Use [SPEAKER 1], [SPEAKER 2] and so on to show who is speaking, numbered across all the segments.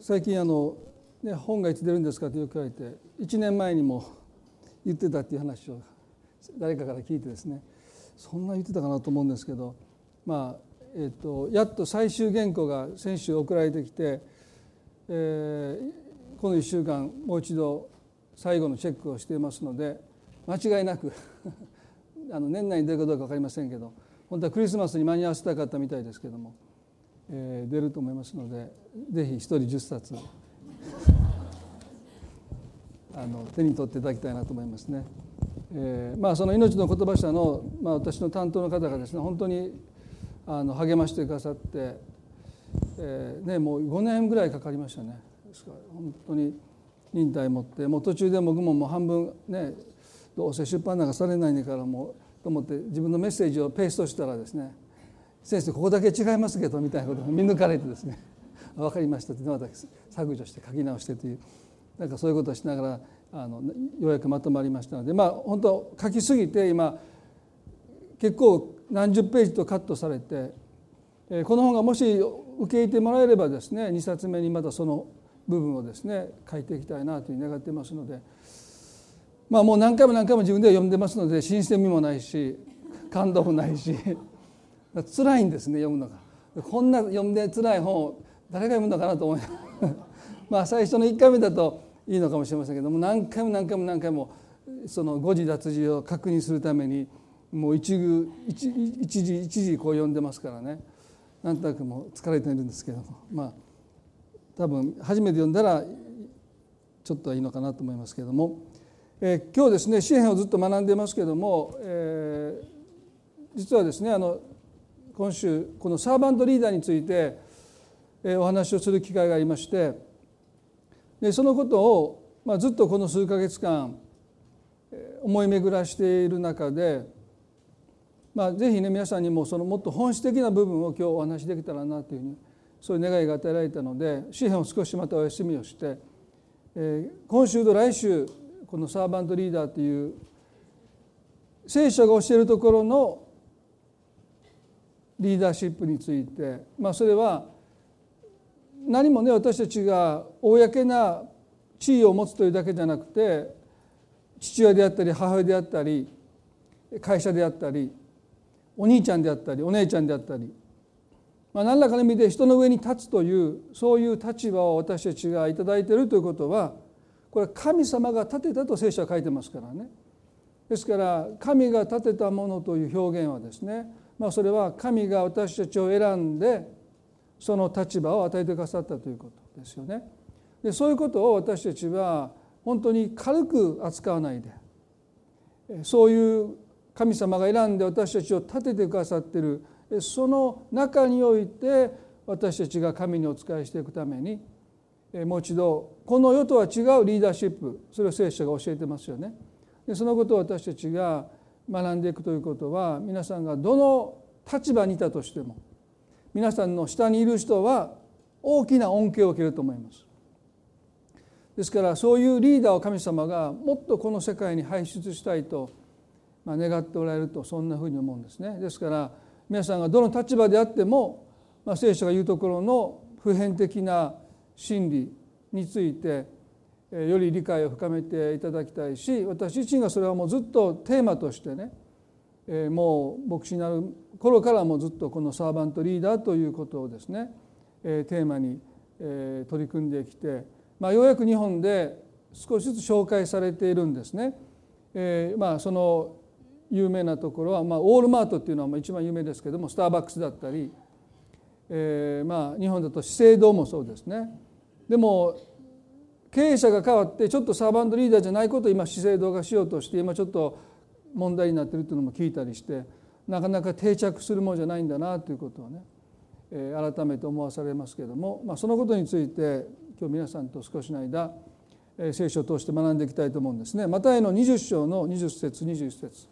[SPEAKER 1] 最近あの、ね、本がいつ出るんですかとよく言われて1年前にも言ってたっていう話を誰かから聞いてですね。そんな言ってたかなと思うんですけどまあえーと、やっと最終原稿が先週送られてきて、えー、この1週間もう一度最後のチェックをしていますので間違いなく あの年内に出るかどうか分かりませんけど本当はクリスマスに間に合わせたかったみたいですけども、えー、出ると思いますのでぜひ一人10冊 あの手に取っていただきたいなと思いますね。えー、まあその命の言葉社の、まあ、私の担当の方がですね本当にあの励ましてくださって、えーね、もう5年ぐらいかかりましたねですから本当に忍耐持ってもう途中で僕ももう半分ねどうせ出版なんかされないんからもうと思って自分のメッセージをペーストしたらですね「先生ここだけ違いますけど」みたいなことが見抜かれてですね「分かりました」ってまた削除して書き直してというなんかそういうことをしながらあのようやくまとまりましたのでまあ本当書きすぎて今結構何十ページとカットされてこの本がもし受け入れてもらえればですね2冊目にまたその部分をですね書いていきたいなというふうに願ってますのでまあもう何回も何回も自分では読んでますので新鮮味もないし感動もないし辛いんですね読むのが。こんな読んで辛い本を誰が読むのかなと思い まあ最初の1回目だといいのかもしれませんけども何回も何回も何回もその誤字脱字を確認するためにもう一句一一時一時こう読んでますからね。なんとなくもう疲れてるんですけどもまあ多分初めて読んだらちょっといいのかなと思いますけども、えー、今日ですね詩篇をずっと学んでますけども、えー、実はですねあの今週このサーバントリーダーについて、お話をする機会がありましてでそのことを、まあ、ずっとこの数か月間思い巡らしている中でまあ、ぜひね皆さんにもそのもっと本質的な部分を今日お話しできたらなというふうにそういう願いが与えられたので詩篇を少しまたお休みをして、えー、今週と来週このサーバントリーダーという聖書が教えるところのリーダーシップについて、まあ、それは何もね私たちが公な地位を持つというだけじゃなくて父親であったり母親であったり会社であったりお兄ちゃんであったりお姉ちゃんであったり、まあ、何らかの意味で人の上に立つというそういう立場を私たちが頂いているということはこれ神様が立てたと聖書は書いてますからね。ですから神が立てたものという表現はですね、まあ、それは神が私たちを選んでその立場を与えてくださったということですよね。でそういうことを私たちは本当に軽く扱わないでそういう神様が選んで私たちを立ててくださっているその中において私たちが神にお仕えしていくためにもう一度この世とは違うリーダーシップそれを聖書が教えてますよね。でそのことを私たちが学んでいくということは皆さんがどの立場にいたとしても皆さんの下にいる人は大きな恩恵を受けると思います。ですからそういうリーダーを神様がもっとこの世界に輩出したいとま、願っておられるとそんなふうに思うんですね。ですから皆さんがどの立場であっても、まあ、聖書が言うところの普遍的な真理についてより理解を深めていただきたいし私自身がそれはもうずっとテーマとしてねもう牧師になる頃からもずっとこのサーバントリーダーということをですねテーマに取り組んできて、まあ、ようやく日本で少しずつ紹介されているんですね。えー、まあその有名なところは、まあ、ウォールマートっていうのは一番有名ですけどもスターバックスだったり、えー、まあ日本だと資生堂もそうですねでも経営者が変わってちょっとサーバントリーダーじゃないことを今資生堂がしようとして今ちょっと問題になってるっていうのも聞いたりしてなかなか定着するものじゃないんだなということをね、え、改めて思わされますけれども、まあ、そのことについて今日皆さんと少しの間聖書を通して学んでいきたいと思うんですね。マタイの20章の20節21節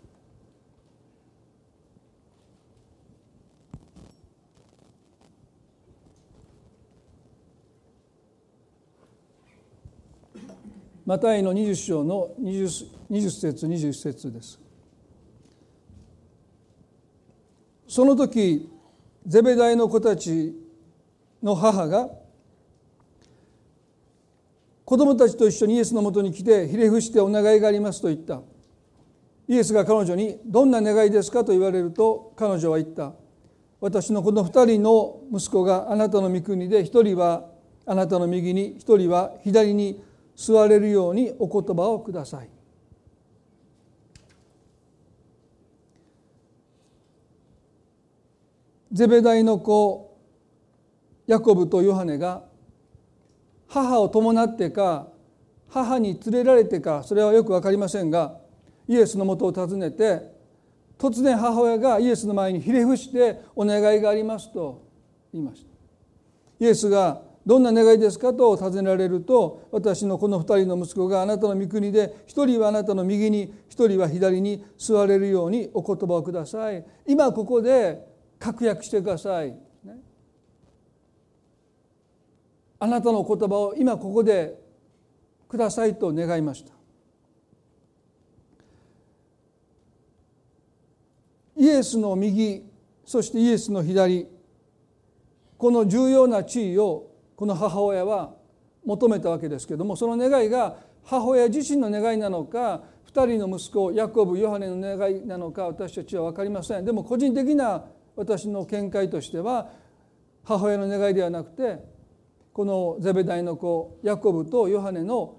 [SPEAKER 1] マタイの20章の 20, 20節21節です。その時ゼベダイの子たちの母が子供たちと一緒にイエスのもとに来てひれ伏してお願いがありますと言ったイエスが彼女に「どんな願いですか?」と言われると彼女は言った「私のこの二人の息子があなたの御国で一人はあなたの右に一人は左に座れるようにお言葉をください」ゼベダイの子ヤコブとヨハネが母を伴ってか母に連れられてかそれはよく分かりませんがイエスのもとを訪ねて突然母親がイエスの前にひれ伏してお願いがありますと言いました。イエスがどんな願いですかと尋ねられると私のこの二人の息子があなたの御国で一人はあなたの右に一人は左に座れるようにお言葉をください。今ここで確約してください。あなたの言葉を今ここでくださいと願いました。イエスの右そしてイエスの左この重要な地位をこの母親は求めたわけですけどもその願いが母親自身の願いなのか2人の息子ヤコブヨハネの願いなのか私たちは分かりませんでも個人的な私の見解としては母親の願いではなくてこのゼベダイの子ヤコブとヨハネの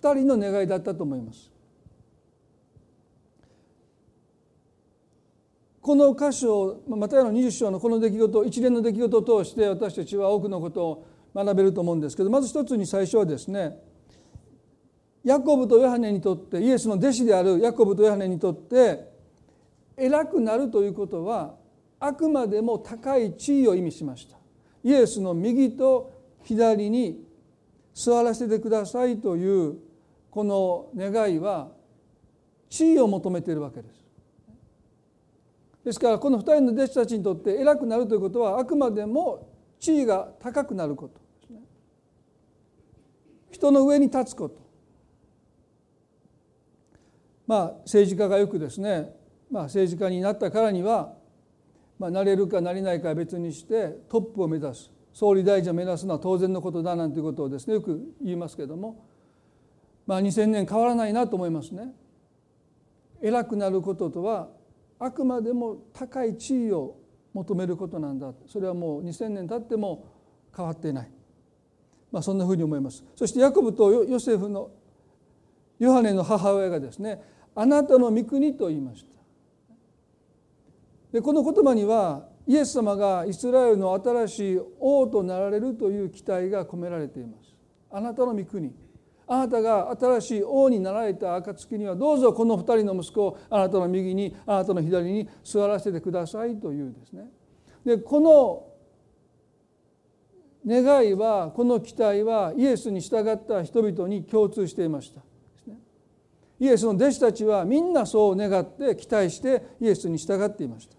[SPEAKER 1] 2人の願いだったと思います。この箇所またの20章のこの出来事一連の出来事を通して私たちは多くのことを学べると思うんですけどまず一つに最初はですねヤコブとヨハネにとってイエスの弟子であるヤコブとヨハネにとって偉くなるということはあくまでも高い地位を意味しました。イエスの右と左に座らせてくださいというこの願いは地位を求めているわけです。ですからこの2人の弟子たちにとって偉くなるということはあくまでも地位が高くなること。人の上に立つこと。まあ政治家がよくですね、まあ、政治家になったからには、まあ、なれるかなれないかは別にしてトップを目指す総理大臣を目指すのは当然のことだなんていうことをですねよく言いますけれどもまあ2000年変わらないなと思いますね。偉くなることとはあくまでも高い地位を求めることなんだそれはもう2000年経っても変わっていない、まあ、そんなふうに思います。そしてヤコブとヨセフのヨハネの母親がですねあなたの御国と言いました。でこの言葉にはイエス様がイスラエルの新しい王となられるという期待が込められています。あなたの御国。あなたが新しい王になられた暁にはどうぞこの二人の息子をあなたの右にあなたの左に座らせてくださいというですね。でこの願いはこの期待はイエスに従った人々に共通していました。イエスの弟子たちはみんなそう願って期待してイエスに従っていました。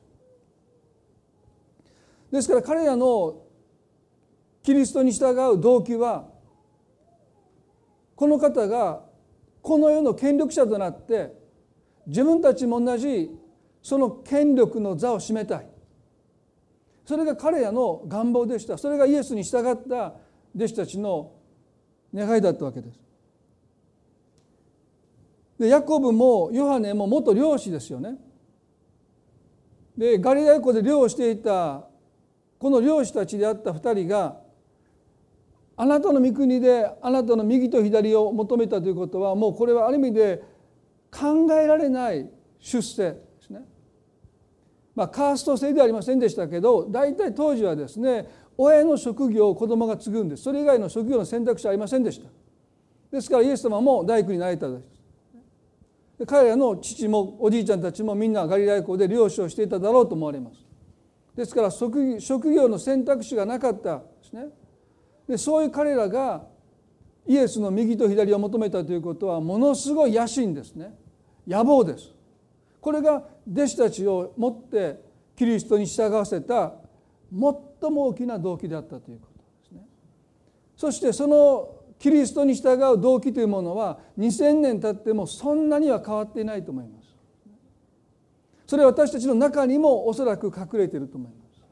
[SPEAKER 1] ですから彼らのキリストに従う動機はこの方がこの世の権力者となって自分たちも同じその権力の座を占めたい。それが彼らの願望でしたそれがイエスに従った弟子たちの願いだったわけです。でヤコブもヨハネも元漁師ですよね。でガリラヤ湖で漁をしていたこの漁師たちであった2人があなたの御国であなたの右と左を求めたということはもうこれはある意味で考えられない出世。まあカースト制ではありませんでしたけど大体当時はですね親の職業を子供が継ぐんですそれ以外の職業の選択肢はありませんでした。ですからイエス様も大工になれたです。彼らの父もおじいちゃんたちもみんなガリラヤ湖で漁師をしていただろうと思われます。ですから職業の選択肢がなかったですねでそういう彼らがイエスの右と左を求めたということはものすごい野心ですね野望ですこれが弟子たちをもってキリストに従わせた最も大きな動機であったということですねそしてそのキリストに従う動機というものは2000年経ってもそんなには変わっていないと思いますそれは私たちの中にもおそらく隠れていると思います。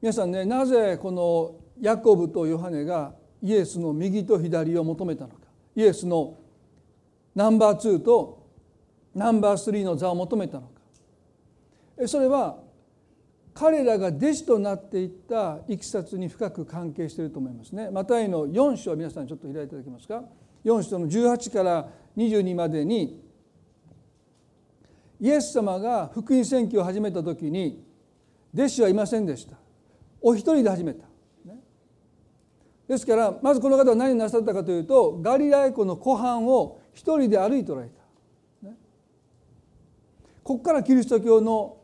[SPEAKER 1] 皆さんねなぜこのヤコブとヨハネがイエスの右と左を求めたのか。イエスのナンバー2とナンバー3の座を求めたのか。それは彼らが弟子となっていったいきさつに深く関係していると思いますね。マタイの4章皆さんちょっと開いていただけますか。4章の18から22までにイエス様が福音宣教を始めた時に弟子はいませんでした。お一人で始めた。ですからまずこの方は何なさったかというとガリラヤ湖の湖畔を一人で歩いておられた、ね、ここからキリスト教の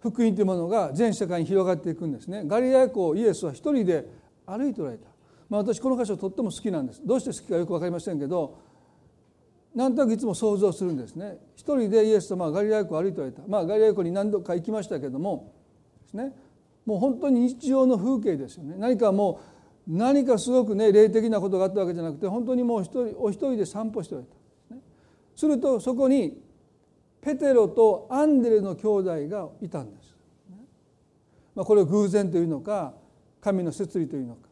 [SPEAKER 1] 福音というものが全世界に広がっていくんですね。ガリラヤ湖をイエスは一人で歩いておられた、まあ、私この箇所とっても好きなんです。どうして好きかよく分かりませんけどなんとなくいつも想像するんですね。一人でイエス様はガリラヤ湖を歩いておられた。まあガリラヤ湖に何度か行きましたけどもですね。もう本当に日常の風景ですよね。何かもう何かすごくね霊的なことがあったわけじゃなくて本当にもう一人お一人で散歩しておいた、ね、するとそこにペテロとアンデレの兄弟がいたんです、まあ、これを偶然というのか神の摂理というのか、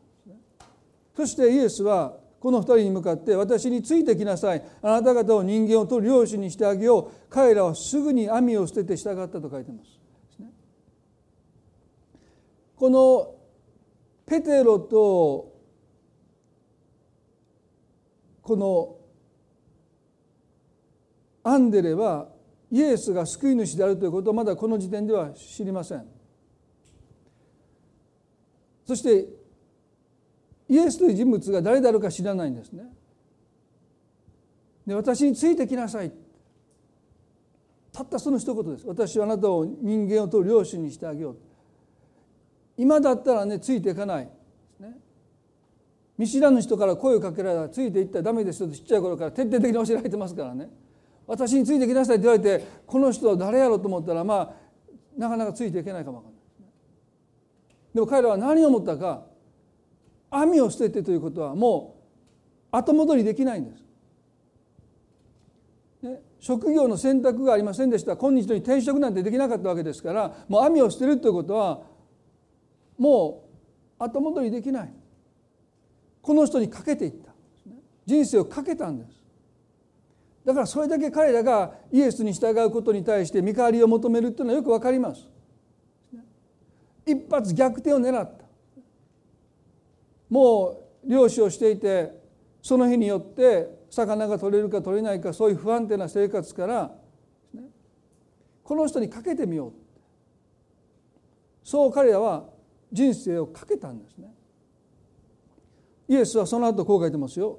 [SPEAKER 1] そしてイエスはこの二人に向かって私についてきなさい。あなた方を人間を取る漁師にしてあげよう。彼らはすぐに網を捨てて従ったと書いてます。このペテロとこのアンデレはイエスが救い主であるということをまだこの時点では知りません。そしてイエスという人物が誰であるか知らないんですね。で私についてきなさい。たったその一言です。私はあなたを人間を取る領主にしてあげよう。今だったらねついていかない。ね。見知らぬ人から声をかけられたらついていったらダメですよとちっちゃい頃から徹底的に教えられてますからね。私についてきなさいって言われてこの人は誰やろうと思ったらまあなかなかついていけないかもわかんないでも彼らは何を思ったか網を捨ててということはもう後戻りできないんです。ね、職業の選択がありませんでした。今日に転職なんてできなかったわけですからもう網を捨てるということはもう後戻りできない。この人にかけていった。人生をかけたんです。だからそれだけ彼らがイエスに従うことに対して見返りを求めるっていうのはよく分かります。一発逆転を狙った。もう漁師をしていてその日によって魚が取れるか取れないかそういう不安定な生活からこの人にかけてみようそう彼らは人生をかけたんですね。イエスはその後こう書いてますよ。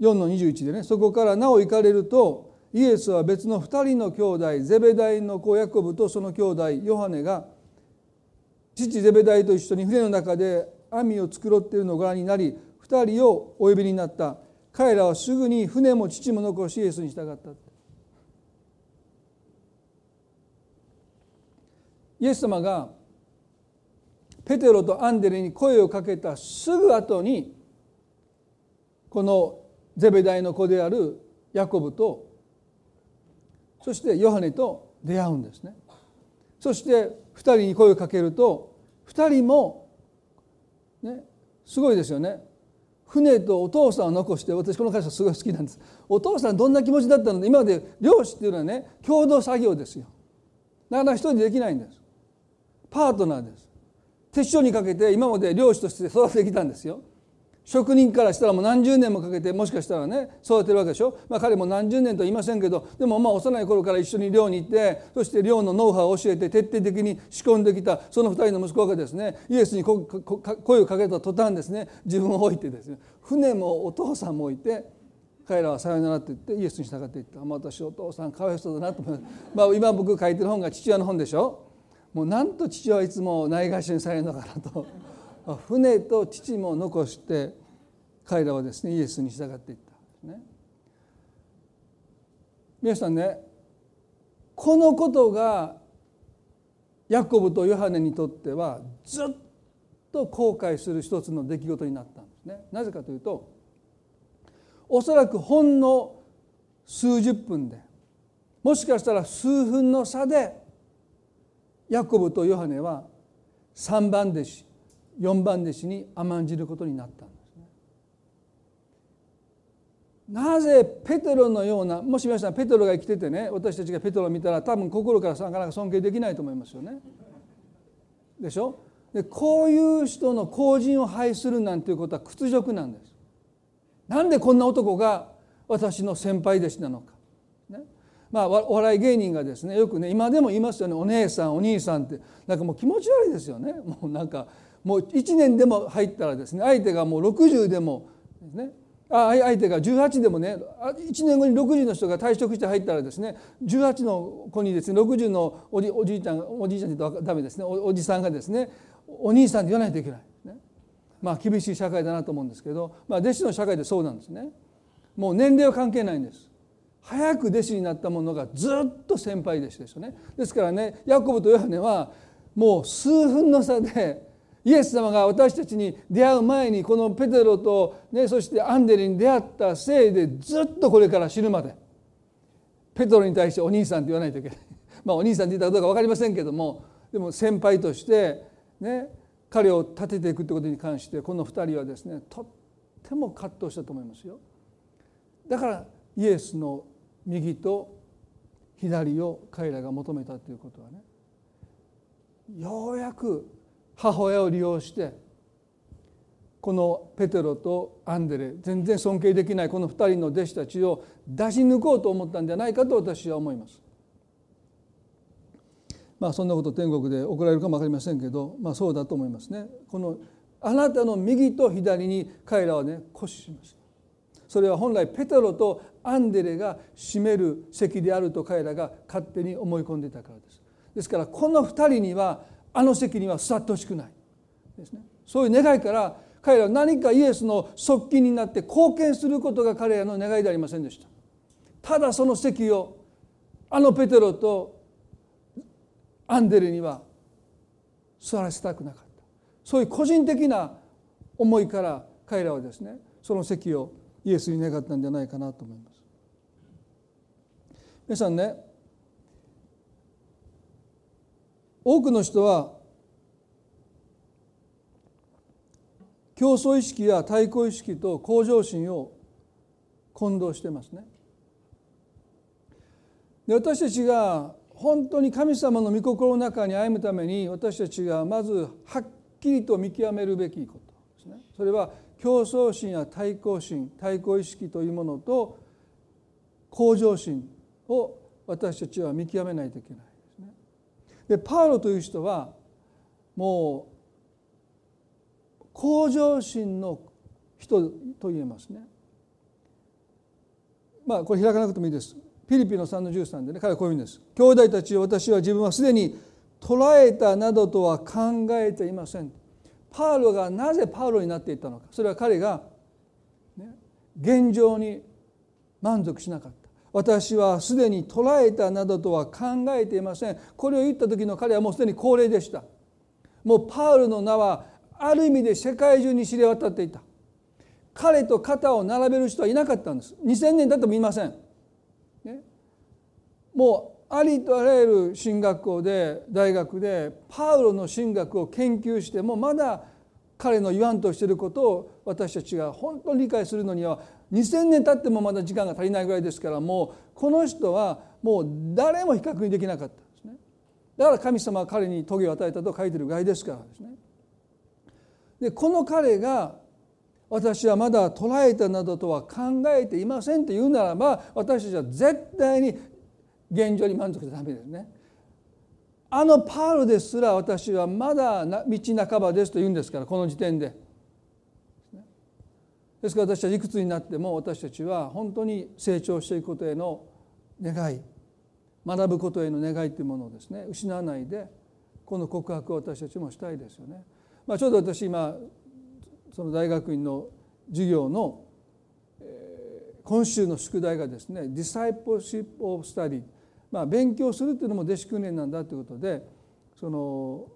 [SPEAKER 1] 4の21でね。そこからなお行かれるとイエスは別の2人の兄弟ゼベダイの子ヤコブとその兄弟ヨハネが父ゼベダイと一緒に船の中で網を繕っているのをご覧になり2人をお呼びになった。彼らはすぐに船も父も残しイエスに従ったイエス様がペテロとアンデレに声をかけたすぐ後にこのゼベダイの子であるヤコブとそしてヨハネと出会うんですね。そして2人に声をかけると2人もねすごいですよね。船とお父さんを残して私この会社すごい好きなんです。お父さんどんな気持ちだったの？で今まで漁師っていうのはね共同作業ですよ。なかなか一人でできないんです。パートナーです。手帳にかけて今まで漁師として育ててきたんですよ。職人からしたらもう何十年もかけてもしかしたらね育てるわけでしょ、まあ、彼も何十年とは言いませんけどでもまあ幼い頃から一緒に漁に行ってそして漁のノウハウを教えて徹底的に仕込んできたその二人の息子がですねイエスに声をかけた途端ですね自分を置いてですね船もお父さんも置いて彼らはさよならって言ってイエスに従っていった、まあ、私お父さんかわいそうだなと思います、まあ、今僕書いてる本が父親の本でしょ。もうなんと父はいつもないがしにされるのかなと 船と父も残して彼らはですねイエスに従っていったんですね。皆さんねこのことがヤコブとヨハネにとってはずっと後悔する一つの出来事になったんですね。なぜかというとおそらくほんの数十分でもしかしたら数分の差でヤコブとヨハネは3番弟子4番弟子に甘んじることになったんですね。なぜペテロのようなもし皆さんペテロが生きててね私たちがペテロを見たら多分心からなかなか尊敬できないと思いますよね。でしょ？でこういう人の後人を拝するなんていうことは屈辱なんです。なんでこんな男が私の先輩弟子なのか。まあお笑い芸人がですねよくね今でも言いますよね。お姉さんお兄さんって。なんかもう気持ち悪いですよね。もうなんかもう1年でも入ったらですね相手がもう60でもですね。あ相手が18でもね1年後に60の人が退職して入ったらですね18の子にですね60のおじおじいちゃんおじいちゃんって言うとダメですね。おじさんがですねお兄さんって言わないといけない、ね、まあ厳しい社会だなと思うんですけど、まあ、弟子の社会でそうなんですね。もう年齢は関係ないんです。早く弟子になった者がずっと先輩弟子ですよね。ですからねヤコブとヨハネはもう数分の差でイエス様が私たちに出会う前にこのペテロと、ね、そしてアンデレに出会ったせいでずっとこれから死ぬまで。ペテロに対してお兄さんって言わないといけない。まあお兄さんって言ったかどうか分かりませんけどもでも先輩としてね彼を立てていくってことに関してこの2人はですねとっても葛藤したと思いますよ。だからイエスの右と左を彼らが求めたということはねようやく母親を利用してこのペテロとアンデレ全然尊敬できないこの2人の弟子たちを出し抜こうと思ったんじゃないかと私は思います。まあそんなこと天国で怒られるかも分かりませんけど、まあ、そうだと思いますね。このあなたの右と左に彼らはね固視しました。それは本来ペテロとアンデレが占める席であると彼らが勝手に思い込んでいたからです。ですからこの2人にはあの席には座ってほしくない。ですね。そういう願いから彼らは何かイエスの側近になって貢献することが彼らの願いでありませんでした。ただその席をあのペテロとアンデレには座らせたくなかった。そういう個人的な思いから彼らはですねその席をイエスに願ったんじゃないかなと思います。皆さんね多くの人は競争意識や対抗意識と向上心を混同してますね。で私たちが本当に神様の御心の中に歩むために私たちがまずはっきりと見極めるべきことですね。それは競争心や対抗心対抗意識というものと向上心を私たちは見極めないといけない。でパウロという人はもう向上心の人と言えますね。まあこれ開かなくてもいいです。フィリピンの3の13でね彼はこういうんです。兄弟たち私は自分はすでに捉えたなどとは考えていません。パウロがなぜパウロになっていったのかそれは彼が、ね、現状に満足しなかった。私はすでに捉えたなどとは考えていません。これを言った時の彼はもうすでに高齢でした。もうパウルの名はある意味で世界中に知れ渡っていた。彼と肩を並べる人はいなかったんです。2000年経ってもいません、ね、もうありとあらゆる進学校で大学でパウロの神学を研究してもまだ彼の言わんとしていることを私たちが本当に理解するのには2,000年経ってもまだ時間が足りないぐらいですからもうこの人はもう誰も比較にできなかったですねだから神様は彼に棘を与えたと書いてるぐらいですからですねでこの彼が私はまだ捉えたなどとは考えていませんと言うならば私たちは絶対に現状に満足しちゃダメですね。あのパウロですら私はまだ道半ばですと言うんですからこの時点で。ですから私たちいくつになっても私たちは本当に成長していくことへの願い学ぶことへの願いというものをですね失わないでこの告白を私たちもしたいですよね。まあ、ちょうど私今その大学院の授業の今週の宿題がですね「discipleship of study」まあ勉強するっていうのも弟子訓練なんだということでその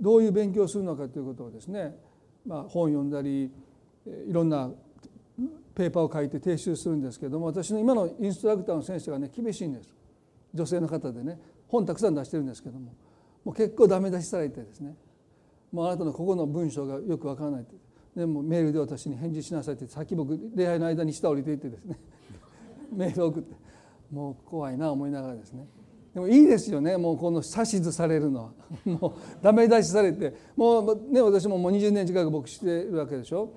[SPEAKER 1] どういう勉強をするのかということをですね、まあ、本読んだりいろんなペーパーを書いて提出するんですけども私の今のインストラクターの先生がね厳しいんです。女性の方でね本たくさん出してるんですけどももう結構ダメ出しされてですね。もうあなたのここの文章がよくわからないって。でもメールで私に返事しなさいってさっき僕礼拝の間に下降りていってですね。メール送って。もう怖いな思いながらですね。でもいいですよね。もうこの指図されるのは。もうダメ出しされて。もうね私ももう20年近く僕してるわけでしょ。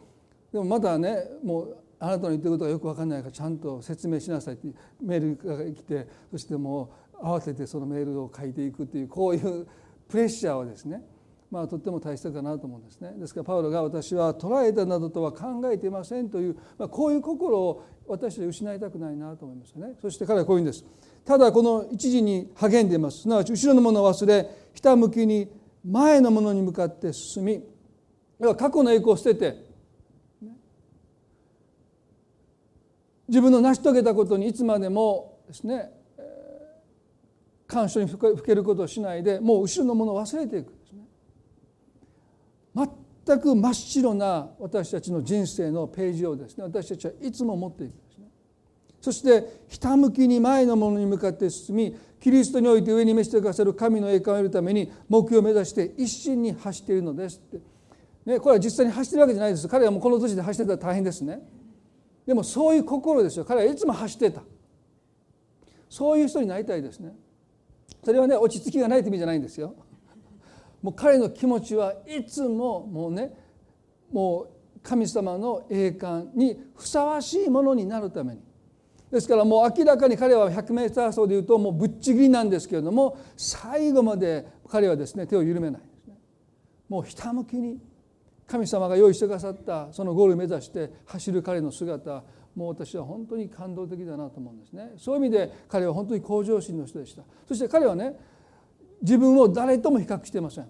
[SPEAKER 1] でもまたねもうあなたの言ってることがよく分かんないからちゃんと説明しなさいってメールが来てそしてもう慌ててそのメールを書いていくっていうこういうプレッシャーをですねまあ、とっても大切かなと思うんですね。ですからパウロが私は捉えたなどとは考えていませんという、まあ、こういう心を私は失いたくないなと思いますね。そして彼はこういうんです。ただこの一時に励んでいます。すなわち後ろのものを忘れひたむきに前のものに向かって進み要は過去の栄光を捨てて自分の成し遂げたことにいつまでもですね感傷にふけることをしないでもう後ろのものを忘れていくんですね。全く真っ白な私たちの人生のページをですね私たちはいつも持っていくんですね。そしてひたむきに前のものに向かって進みキリストにおいて上に召し上がせる神の栄冠を得るために目標を目指して一心に走っているのですって、ね、これは実際に走ってるわけじゃないです。彼はもうこの年で走ってたら大変ですね。でもそういう心ですよ。彼はいつも走ってた。そういう人になりたいですね。それはね落ち着きがないという意味じゃないんですよ。もう彼の気持ちはいつももうねもう神様の栄冠にふさわしいものになるために。ですからもう明らかに彼は 100m 走でいうともうぶっちぎりなんですけれども最後まで彼はですね手を緩めないもうひたむきに神様が用意してくださったそのゴールを目指して走る彼の姿もう私は本当に感動的だなと思うんですね。そういう意味で彼は本当に向上心の人でした。そして彼はね自分を誰とも比較してません。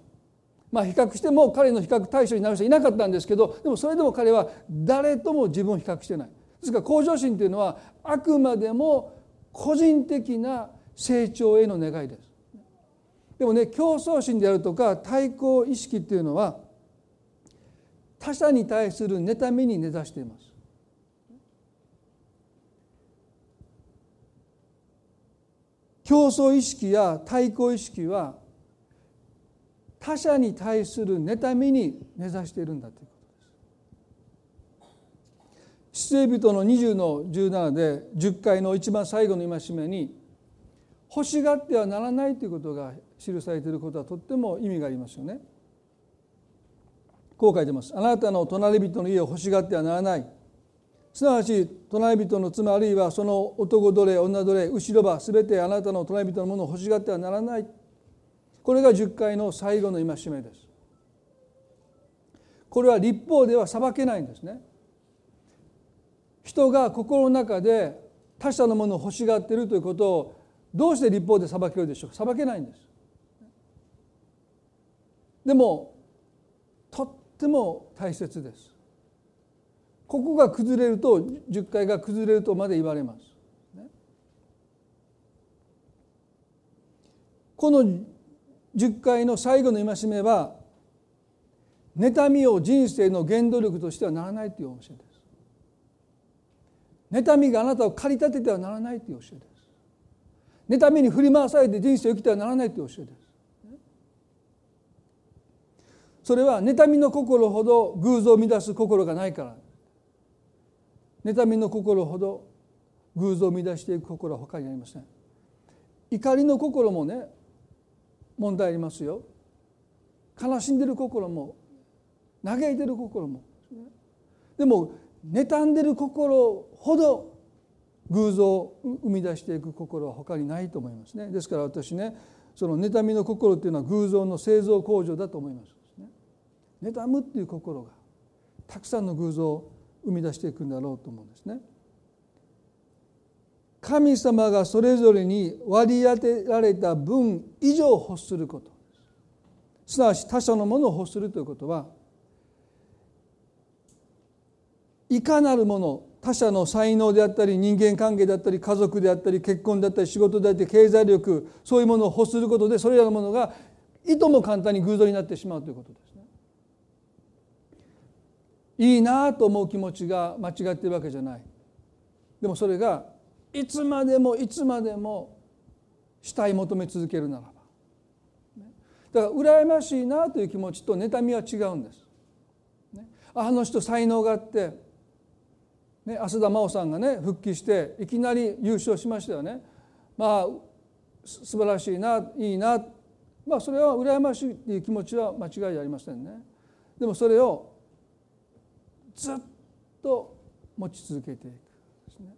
[SPEAKER 1] まあ、比較しても彼の比較対象になる人いなかったんですけどでもそれでも彼は誰とも自分を比較してない。ですから向上心というのはあくまでも個人的な成長への願いです。でもね競争心であるとか対抗意識っていうのは他者に対する妬みに根ざしています競争意識や対抗意識は他者に対する妬みに根ざしているんだということです。出エ人の20の17で10回の一番最後の戒めに欲しがってはならないということが記されていることはとっても意味がありますよね。こう書いてます。あなたの隣人の家を欲しがってはならない。すなわち隣人の妻あるいはその男奴隷女奴隷後ろば全てあなたの隣人のものを欲しがってはならない。これが10回の最後の戒めです。これは立法では裁けないんですね。人が心の中で他者のものを欲しがっているということをどうして立法で裁けるでしょうか。裁けないんです。でもっても大切ですここが崩れると10回が崩れるとまで言われます。この10回の最後の戒めは妬みを人生の原動力としてはならないという教えです。妬みがあなたを駆り立ててはならないという教えです。妬みに振り回されて人生を生きてはならないという教えです。それは妬みの心ほど偶像を乱す心がないから。妬みの心ほど偶像を乱していく心は他にありません。怒りの心もね問題ありますよ。悲しんでる心も嘆いてる心も。でも妬んでる心ほど偶像を生み出していく心は他にないと思いますね。ですから私ねその妬みの心っていうのは偶像の製造工場だと思います。妬むっていう心がたくさんの偶像を生み出していくんだろうと思うんですね。神様がそれぞれに割り当てられた分以上欲することすなわち他者のものを欲するということはいかなるもの他者の才能であったり人間関係であったり家族であったり結婚であったり仕事であったり経済力そういうものを欲することでそれらのものがいとも簡単に偶像になってしまうということです。いいなと思う気持ちが間違っているわけじゃないでもそれがいつまでもいつまでも死体求め続けるならばだから羨ましいなという気持ちと妬みは違うんです。あの人才能があって、ね、浅田真央さんがね復帰していきなり優勝しましたよね。まあ素晴らしいないいなまあそれは羨ましいっていう気持ちは間違いありませんね。でもそれをずっと持ち続けていくですね。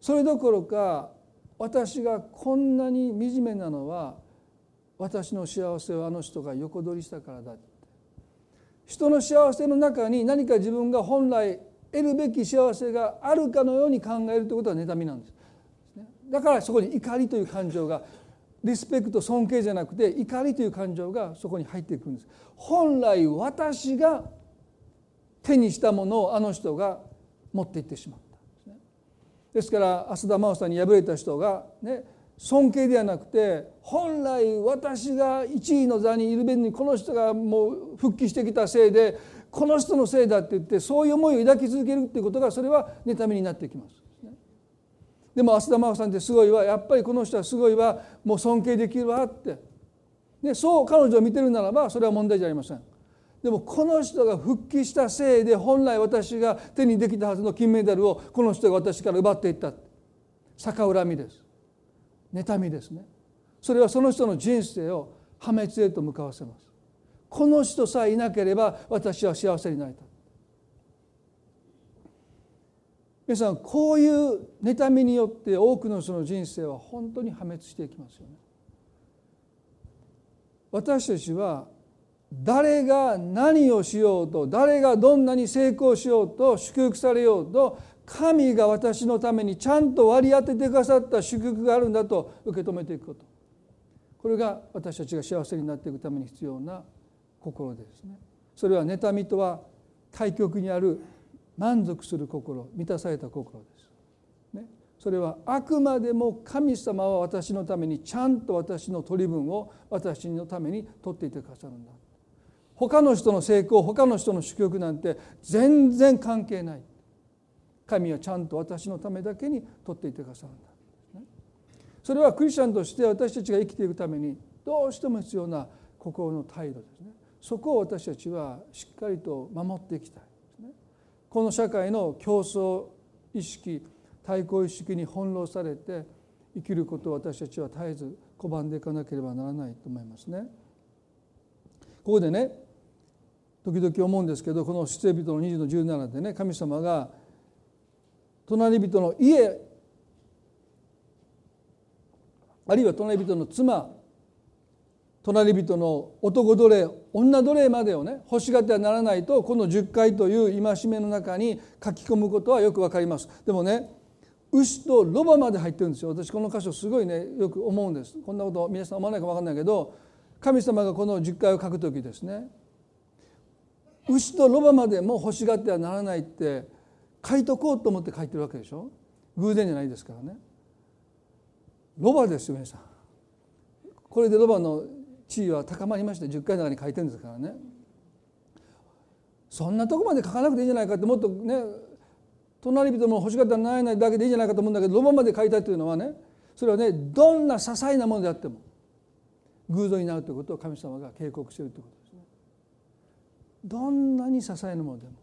[SPEAKER 1] それどころか私がこんなに惨めなのは私の幸せをあの人が横取りしたからだって人の幸せの中に何か自分が本来得るべき幸せがあるかのように考えるということは妬みなんです。だからそこに怒りという感情がリスペクト尊敬じゃなくて怒りという感情がそこに入っていくんです。本来私が手にしたものをあの人が持っていってしまったですね。ですから浅田真央さんに敗れた人がね尊敬ではなくて本来私が1位の座にいるべきにこの人がもう復帰してきたせいでこの人のせいだって言ってそういう思いを抱き続けるっていうことがそれは妬みになってきます。でも浅田真央さんってすごいわやっぱりこの人はすごいわもう尊敬できるわってでそう彼女を見てるならばそれは問題じゃありません。でもこの人が復帰したせいで本来私が手にできたはずの金メダルをこの人が私から奪っていった。逆恨みです。妬みですね。それはその人の人生を破滅へと向かわせます。この人さえいなければ私は幸せになりたい。皆さんこういう妬みによって多くの人の人生は本当に破滅していきますよね。私たちは誰が何をしようと誰がどんなに成功しようと祝福されようと神が私のためにちゃんと割り当ててくださった祝福があるんだと受け止めていくこと。これが私たちが幸せになっていくために必要な心ですね。それは妬みとは対極にある満足する心満たされた心です、ね、それはあくまでも神様は私のためにちゃんと私の取り分を私のために取っていてくださるんだ。他の人の成功他の人の祝福なんて全然関係ない。神はちゃんと私のためだけに取っていてくださるんだ。それはクリスチャンとして私たちが生きていくためにどうしても必要な心の態度ですね。そこを私たちはしっかりと守っていきたいこの社会の競争意識対抗意識に翻弄されて生きることを私たちは絶えず拒んでいかなければならないと思いますね。ここでね時々思うんですけどこの出エ人の20の17でね神様が隣人の家あるいは隣人の妻隣人の男奴隷女奴隷までをね欲しがってはならないとこの10回という戒めの中に書き込むことはよく分かります。でもね牛とロバまで入ってるんですよ。私この箇所すごいねよく思うんです。こんなこと皆さん思わないかも分かんないけど神様がこの10回を書く時ですね。牛とロバまでも欲しがってはならないって書いとこうと思って書いてるわけでしょ？偶然じゃないですからね。ロバですよ皆さん。これでロバの地位は高まりまして10回の中に書いてるんですからね。そんなとこまで書かなくていいんじゃないかってもっとね隣人も欲しがったらならないだけでいいんじゃないかと思うんだけどロバまで書いたというのはねそれはねどんな些細なものであっても偶像になるということを神様が警告しているということです。どんなに些細なものでも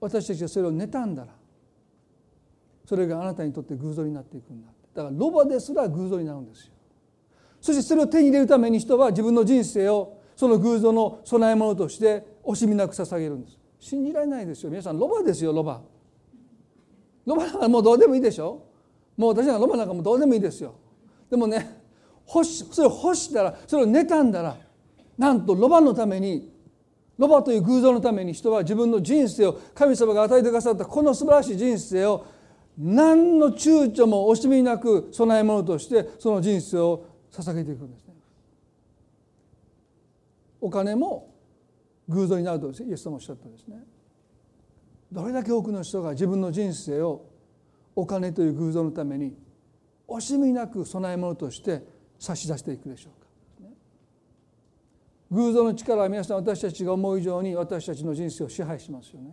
[SPEAKER 1] 私たちがそれを妬んだらそれがあなたにとって偶像になっていくんだだからロバですら偶像になるんですよ。そしてそれを手に入れるために人は自分の人生をその偶像の供え物として惜しみなく捧げるんです。信じられないですよ。皆さんロバですよロバ。ロバなんかもうどうでもいいでしょ。もう私なんかロバなんかもうどうでもいいですよ。でもね欲しそれを欲したらそれを妬んだらなんとロバのためにロバという偶像のために人は自分の人生を神様が与えてくださったこの素晴らしい人生を何の躊躇も惜しみなく供え物としてその人生を捧げていくんですね。お金も偶像になるとイエス様おっしゃったんですね。どれだけ多くの人が自分の人生をお金という偶像のために惜しみなく供え物として差し出していくでしょう。偶像の力は皆さん私たちが思う以上に私たちの人生を支配しますよね。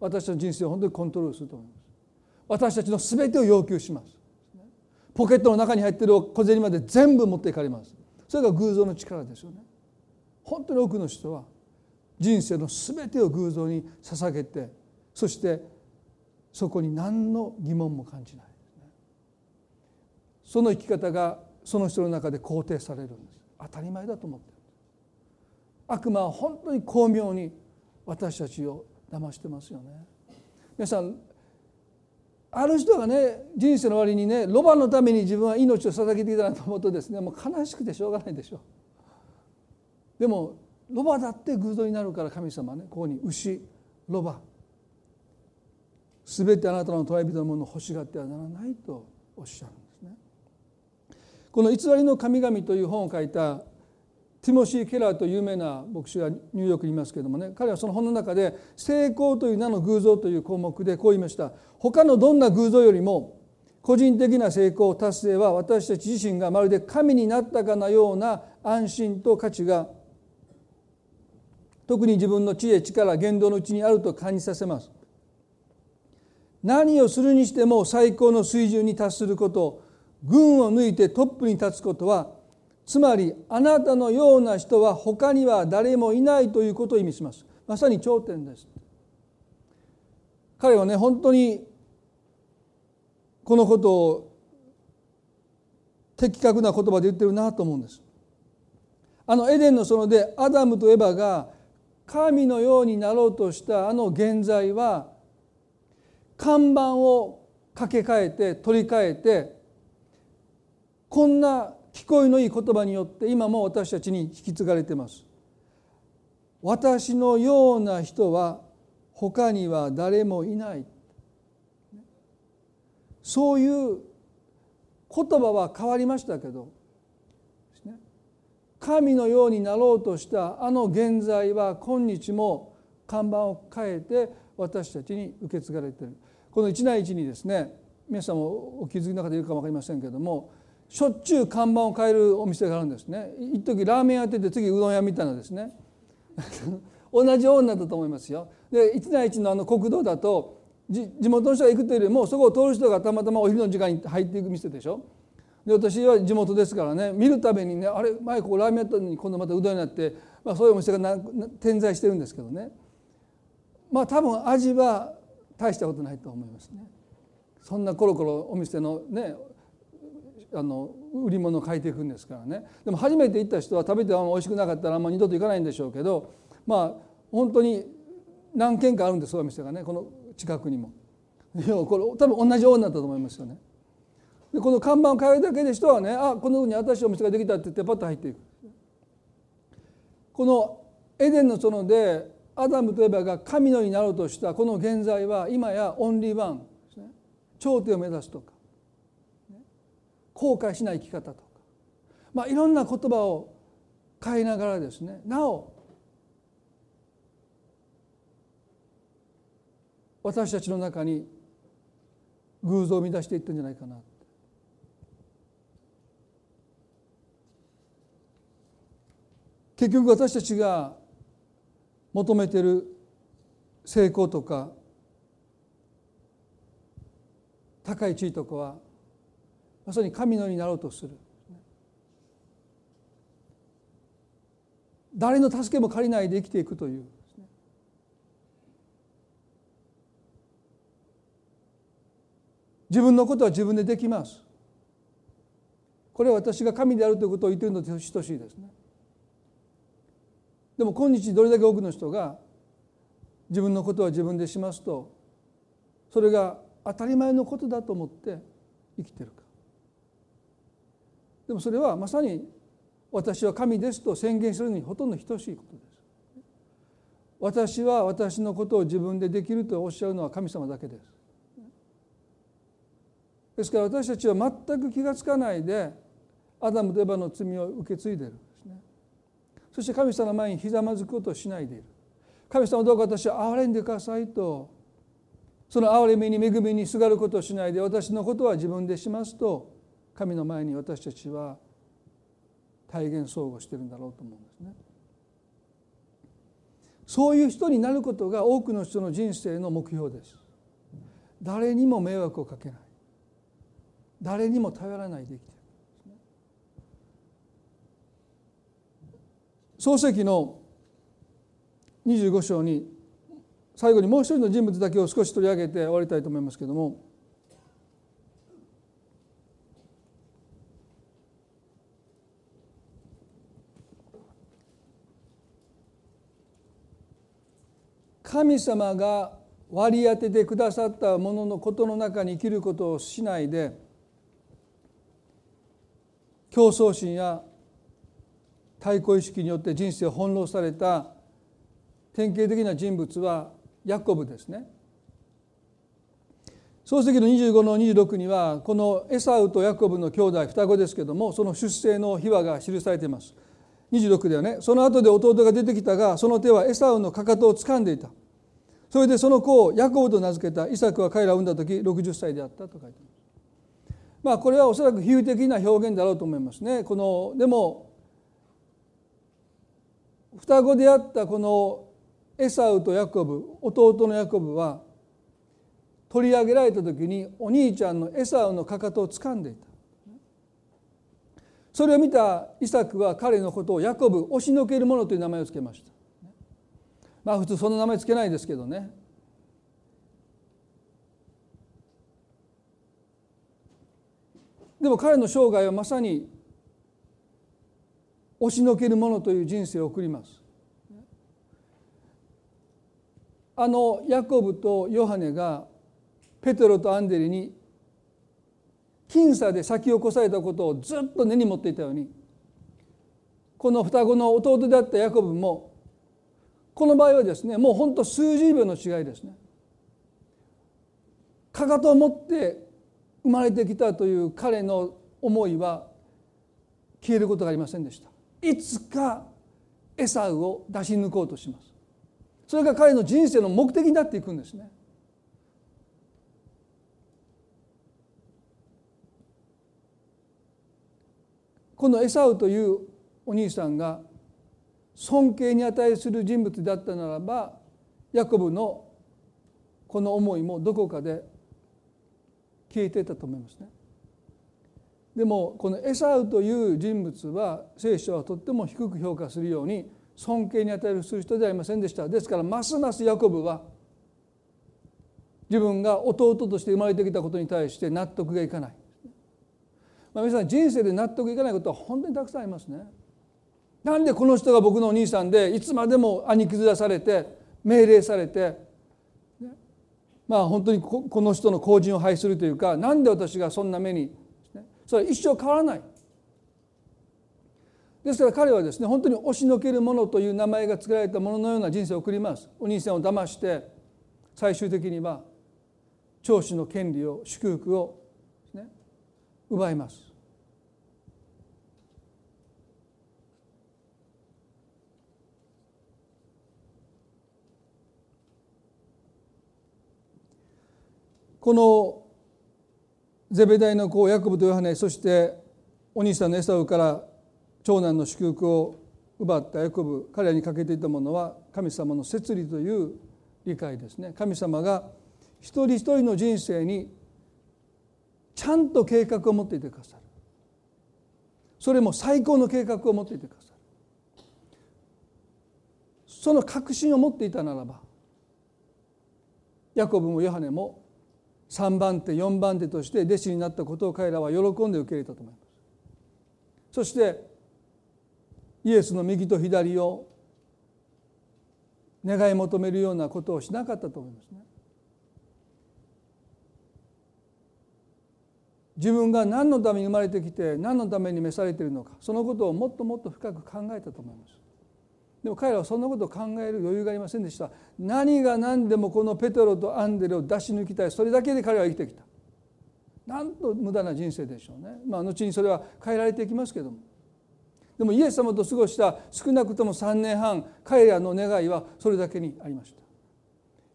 [SPEAKER 1] 私たちの人生を本当にコントロールすると思います。私たちの全てを要求します。ポケットの中に入っている小銭まで全部持っていかれます。それが偶像の力ですよね。本当に多くの人は人生の全てを偶像に捧げてそしてそこに何の疑問も感じない。その生き方がその人の中で肯定されるんです。当たり前だと思って。悪魔は本当に巧妙に私たちを騙してますよね。皆さんある人がね人生の終わりにねロバのために自分は命を捧げていたなと思うとですねもう悲しくてしょうがないでしょう。でもロバだって偶像になるから神様ねここに牛ロバ。全てあなたの隣人のものを欲しがってはならないとおっしゃるんですね。この「偽りの神々」という本を書いたティモシー・ケラーという有名な牧師がニューヨークにいますけれどもね彼はその本の中で「成功という名の偶像」という項目でこう言いました。他のどんな偶像よりも個人的な成功達成は私たち自身がまるで神になったかのような安心と価値が特に自分の知恵力言動のうちにあると感じさせます。何をするにしても最高の水準に達すること群を抜いてトップに立つことはつまりあなたのような人は他には誰もいないということを意味します。まさに頂点です。彼はね本当にこのことを的確な言葉で言ってるなと思うんです。あのエデンの園でアダムとエバが神のようになろうとしたあの現在は看板を掛け替えて取り替えてこんな聞こえのいい言葉によって今も私たちに引き継がれてます。私のような人は他には誰もいないそういう言葉は変わりましたけど神のようになろうとしたあの現在は今日も看板を変えて私たちに受け継がれているこの一内一にですね皆さんもお気づきの中でいるか分かりませんけれどもしょっちゅう看板を変えるお店があるんですね。一時ラーメン屋ってて次うどん屋みたいなですね。同じようになったと思いますよ。で一内一のあの国道だと地元の人が行くというよりもそこを通る人がたまたまお昼の時間に入っていく店でしょ。で私は地元ですからね見るたびにねあれ前ここラーメンやったのに今度またうどんになって、まあ、そういうお店が点在してるんですけどね。まあ多分味は大したことないと思いますね。そんなコロコロお店のねあの売り物を変えていくんですからねでも初めて行った人は食べてあんま美味しくなかったらあんま二度と行かないんでしょうけどまあ本当に何軒かあるんですそういう店がねこの近くにも。これ多分同じようになったと思いますよね。でこの看板を変えるだけで人はねあこのように新しいお店ができたって言ってパッと入っていく。このエデンの園でアダムとエバが神のになろうとしたこの現在は今やオンリーワンですね頂点を目指すとか後悔しない生き方とか。まあいろんな言葉を変えながらですね。なお私たちの中に偶像を生み出していったんじゃないかな。結局私たちが求めてる成功とか高い地位とかはまさに神のようになろうとする。誰の助けも借りないで生きていくという。自分のことは自分でできます。これは私が神であるということを言っているのと等しいですね。でも今日どれだけ多くの人が自分のことは自分でしますとそれが当たり前のことだと思って生きてるか。でもそれはまさに私は神ですと宣言するにほとんど等しいことです。私は私のことを自分でできるとおっしゃるのは神様だけです。ですから私たちは全く気が付かないでアダムとエバの罪を受け継いでいるんですね。そして神様の前にひざまずくことをしないでいる。神様どうか私は憐れんでくださいと。その憐れみに恵みにすがることをしないで私のことは自分でしますと神の前に私たちは体現相互してるんだろうと思うんですね。そういう人になることが多くの人の人生の目標です。誰にも迷惑をかけない誰にも頼らないで生きている創世記の25章に最後にもう一人の人物だけを少し取り上げて終わりたいと思いますけれども神様が割り当ててくださったもののことの中に生きることをしないで競争心や対抗意識によって人生を翻弄された典型的な人物はヤコブですね。漱石の25の26にはこのエサウとヤコブの兄弟双子ですけどもその出生の秘話が記されています。26ではねその後で弟が出てきたがその手はエサウのかかとを掴んでいたそれでその子をヤコブと名付けたイサクは彼らを産んだ時60歳であったと書いてます。まあこれはおそらく比喩的な表現だろうと思いますね。このでも双子であったこのエサウとヤコブ弟のヤコブは取り上げられた時にお兄ちゃんのエサウのかかとを掴んでいた。それを見たイサクは彼のことをヤコブ押しのける者という名前を付けました。まあ普通その名前つけないですけどね。でも彼の生涯はまさに押しのけるものという人生を送ります。あのヤコブとヨハネがペテロとアンデリに僅差で先を越されたことをずっと根に持っていたようにこの双子の弟であったヤコブもこの場合はですねもうほんと数十秒の違いですね。かかとを持って生まれてきたという彼の思いは消えることがありませんでした。いつかエサウを出し抜こうとします。それが彼の人生の目的になっていくんですね。このエサウというお兄さんが尊敬に値する人物であったならばヤコブのこの思いもどこかで消えていたと思いますね。でもこのエサウという人物は聖書はとっても低く評価するように尊敬に値する人ではありませんでしたですからますますヤコブは自分が弟として生まれてきたことに対して納得がいかない、まあ、皆さん人生で納得いかないことは本当にたくさんありますね。なんでこの人が僕のお兄さんでいつまでも兄貴面されて命令されて、まあ本当にこの人の後人を拝するというかなんで私がそんな目に、それは一生変わらない。ですから彼はですね本当に押しのけるものという名前が付けられたもののような人生を送ります。お兄さんを騙して最終的には長子の権利を祝福を、ね、奪います。このゼベダイの子ヤコブとヨハネそしてお兄さんのエサウから長男の祝福を奪ったヤコブ彼らにかけていたものは神様の摂理という理解ですね。神様が一人一人の人生にちゃんと計画を持っていてくださる。それも最高の計画を持っていてくださる。その確信を持っていたならばヤコブもヨハネも3番手4番手として弟子になったことを彼らは喜んで受け入れたと思います。そしてイエスの右と左を願い求めるようなことをしなかったと思いますね。自分が何のために生まれてきて何のために召されているのかそのことをもっともっと深く考えたと思います。でも彼らはそんなことを考える余裕がありませんでした。何が何でもこのペテロとアンデレを出し抜きたい。それだけで彼は生きてきた。なんと無駄な人生でしょうね。まあ後にそれは変えられていきますけども。でもイエス様と過ごした少なくとも3年半彼らの願いはそれだけにありました。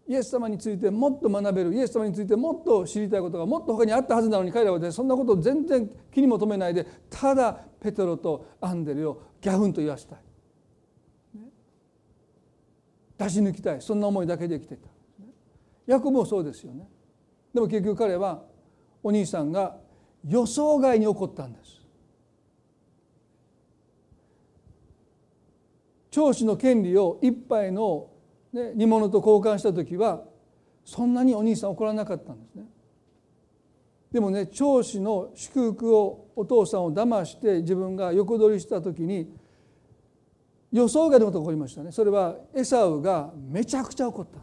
[SPEAKER 1] イエス様についてもっと学べる。イエス様についてもっと知りたいことがもっと他にあったはずなのに彼らは、ね、そんなことを全然気にも留めないでただペテロとアンデレをギャフンと言わせたい。出し抜きたい。そんな思いだけで生きてた。ヤコブもそうですよね。でも結局彼はお兄さんが予想外に起こったんです。長子の権利を一杯の、ね、煮物と交換した時はそんなにお兄さん怒らなかったんですね。でもね長子の祝福をお父さんを騙して自分が横取りした時に予想外のことが起こりましたねそれはエサウがめちゃくちゃ怒った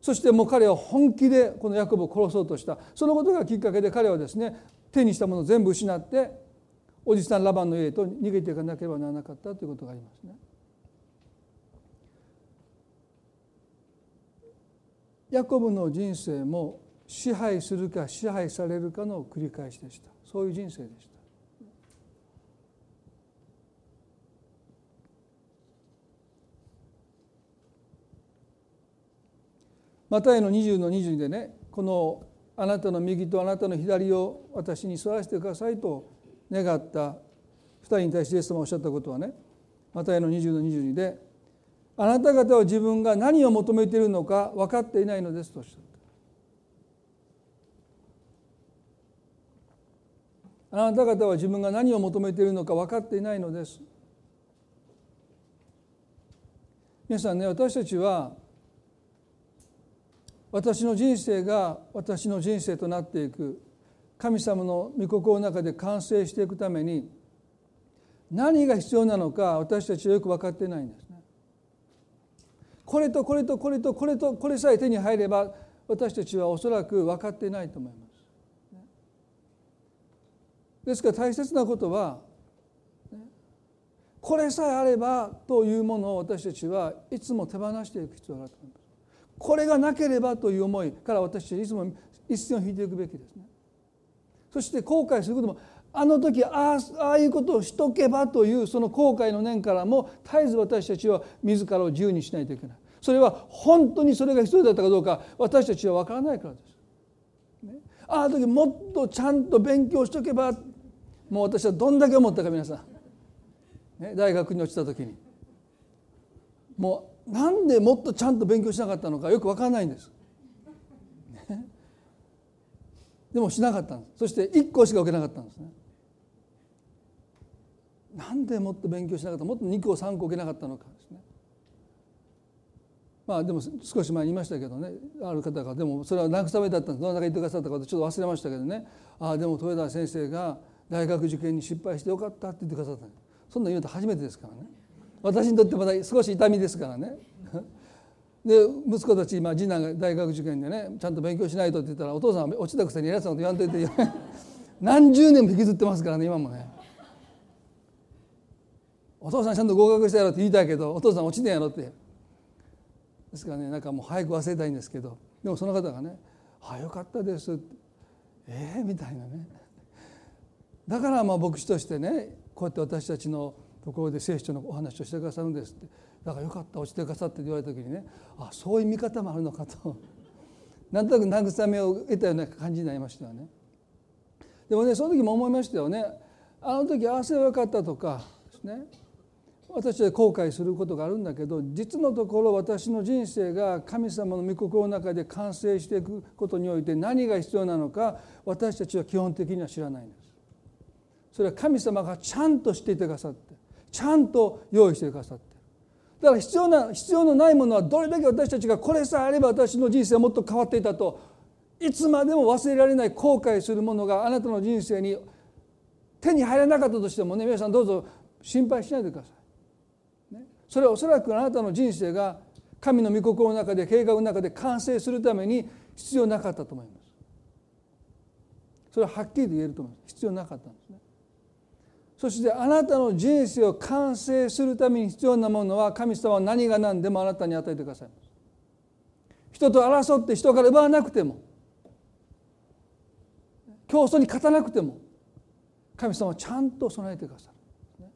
[SPEAKER 1] そしてもう彼は本気でこのヤコブを殺そうとしたそのことがきっかけで彼はですね手にしたものを全部失っておじさんラバンの家へと逃げていかなければならなかったということがありますね。ヤコブの人生も支配するか支配されるかの繰り返しでしたそういう人生でした。マタイの20の22でねこのあなたの右とあなたの左を私に座らせてくださいと願った。2人に対してイエス様がおっしゃったことはねマタイの20の22であなた方は自分が何を求めているのか分かっていないのですとおっしゃった。あなた方は自分が何を求めているのか分かっていないのです。皆さんね私たちは私の人生が私の人生となっていく神様の御心の中で完成していくために何が必要なのか私たちはよく分かってないんですね。これとこれとこれとこれとこれさえ手に入れば私たちはおそらく分かってないと思います。ですから大切なことはこれさえあればというものを私たちはいつも手放していく必要があると思います。これがなければという思いから私たちいつも一線を引いていくべきですね。そして後悔することもあの時あああいうことをしとけばというその後悔の念からも絶えず私たちは自らを自由にしないといけないそれは本当にそれが必要だったかどうか私たちは分からないからです。ね、ああ時もっとちゃんと勉強しとけばもう私はどんだけ思ったか皆さん、ね、大学に落ちた時にもうなんでもっとちゃんと勉強しなかったのかよく分からないんです。でもしなかったんですそして1校しか受けなかったんですね。なんでもっと勉強しなかったもっと2校3校受けなかったのかですね。まあでも少し前に言いましたけどねある方がでもそれは慰めだったんですどなたか言ってくださったかちょっと忘れましたけどねああでも豊田先生が大学受験に失敗してよかったって言ってくださったそんな言うと初めてですからね。私にとってまだ少し痛みですからね。で息子たち今次男が大学受験でねちゃんと勉強しないとって言ったらお父さん落ちたくせに偉そうなこと言わんといて 何十年も引きずってますからね今もね。お父さんちゃんと合格したやろって言いたいけどお父さん落ちてんやろって。ですからねなんかもう早く忘れたいんですけど。でもその方がね「あよかったです」って「ええ？ー、みたいなね。だからまあ牧師としてねこうやって私たちのところで聖書のお話をしてくださるんですってだからよかった落ちてくださって言われた時にねあそういう見方もあるのかと なんとなく慰めを得たような感じになりましたよね。でもねその時も思いましたよねあの時ああすればよかったとかですね私は後悔することがあるんだけど実のところ私の人生が神様の御心の中で完成していくことにおいて何が必要なのか私たちは基本的には知らないんです。それは神様がちゃんとしていてくださってちゃんと用意してくださってだから必要な必要のないものはどれだけ私たちがこれさえあれば私の人生はもっと変わっていたといつまでも忘れられない後悔するものがあなたの人生に手に入らなかったとしてもね皆さんどうぞ心配しないでください。ね、それはおそらくあなたの人生が神の御心の中で計画の中で完成するために必要なかったと思います。それははっきりと言えると思います。必要なかったんですね。そしてあなたの人生を完成するために必要なものは神様は何が何でもあなたに与えてください。人と争って人から奪わなくても競争に勝たなくても神様はちゃんと備えてくださる。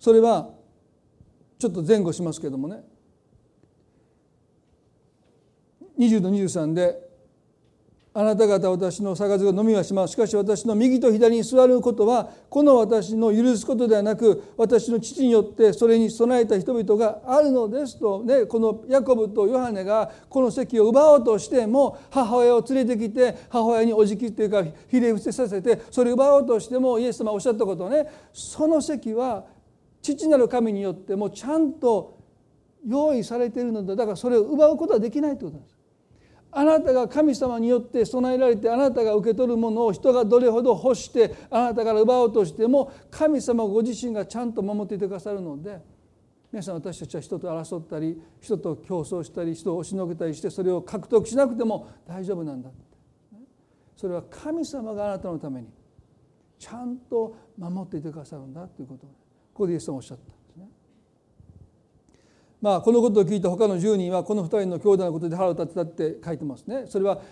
[SPEAKER 1] それはちょっと前後しますけどもね20の23であなた方私の杯を飲みはしますしかし私の右と左に座ることはこの私の許すことではなく私の父によってそれに備えた人々があるのですと、ね、このヤコブとヨハネがこの席を奪おうとしても母親を連れてきて母親におじきというかひれ伏せさせてそれを奪おうとしてもイエス様おっしゃったことはねその席は父なる神によってもちゃんと用意されているのでだからそれを奪うことはできないということなんです。あなたが神様によって備えられてあなたが受け取るものを人がどれほど欲してあなたから奪おうとしても神様ご自身がちゃんと守っていてくださるので皆さん私たちは人と争ったり人と競争したり人を押しのけたりしてそれを獲得しなくても大丈夫なんだそれは神様があなたのためにちゃんと守っていてくださるんだということをここでイエス様おっしゃった。まあこのことを聞いた他の10人はこの2人の兄弟のことで腹を立てたって書いてますね。それは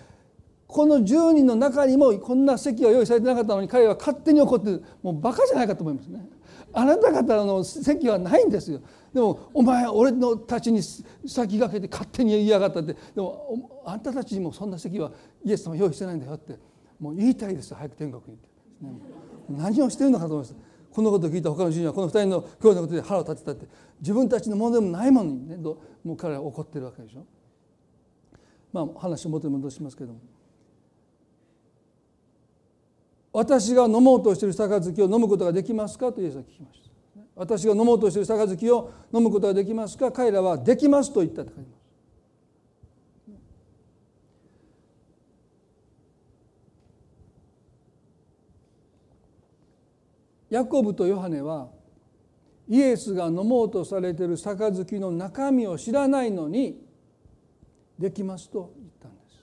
[SPEAKER 1] この10人の中にもこんな席は用意されてなかったのに彼は勝手に怒ってもうバカじゃないかと思いますね。あなた方の席はないんですよ。でもお前俺のたちに先駆けて勝手に言いやがったってでもあんたたちにもそんな席はイエス様用意してないんだよってもう言いたいですよ早く天国にって、ね、何をしてるのかと思いますこのことを聞いた他の人はこの二人の兄弟のことで腹を立てたって自分たちのものでもないものにねもう彼は怒ってるわけでしょ。まあ話を元に戻しますけども。私が飲もうとしている杯を飲むことができますかとイエスは聞きました。私が飲もうとしている杯を飲むことができますか彼らはできますと言ったと書いてますヤコブとヨハネはイエスが飲もうとされている杯の中身を知らないのにできますと言ったんです。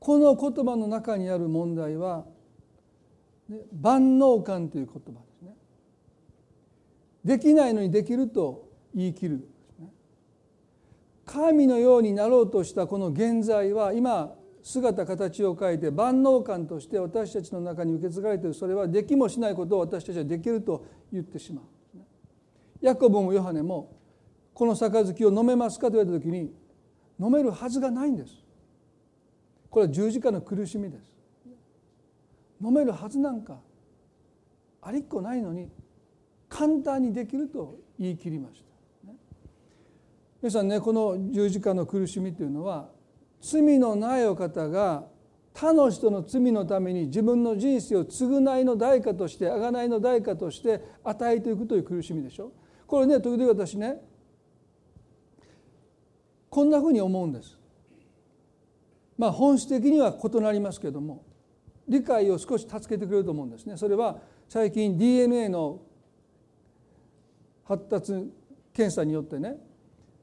[SPEAKER 1] この言葉の中にある問題は万能感という言葉ですね。できないのにできると言い切る神のようになろうとしたこの現在は今姿形を変えて万能感として私たちの中に受け継がれているそれはできもしないことを私たちはできると言ってしまう。ヤコブもヨハネもこの杯を飲めますかと言われた時に飲めるはずがないんです。これは十字架の苦しみです。飲めるはずなんかありっこないのに簡単にできると言い切りました。皆さんねこの十字架の苦しみというのは罪のないお方が他の人の罪のために自分の人生を償いの代価として贖いの代価として与えていくという苦しみでしょ？これね時々私ねこんなふうに思うんです。まあ本質的には異なりますけども理解を少し助けてくれると思うんですね。それは最近 DNA の発達検査によってね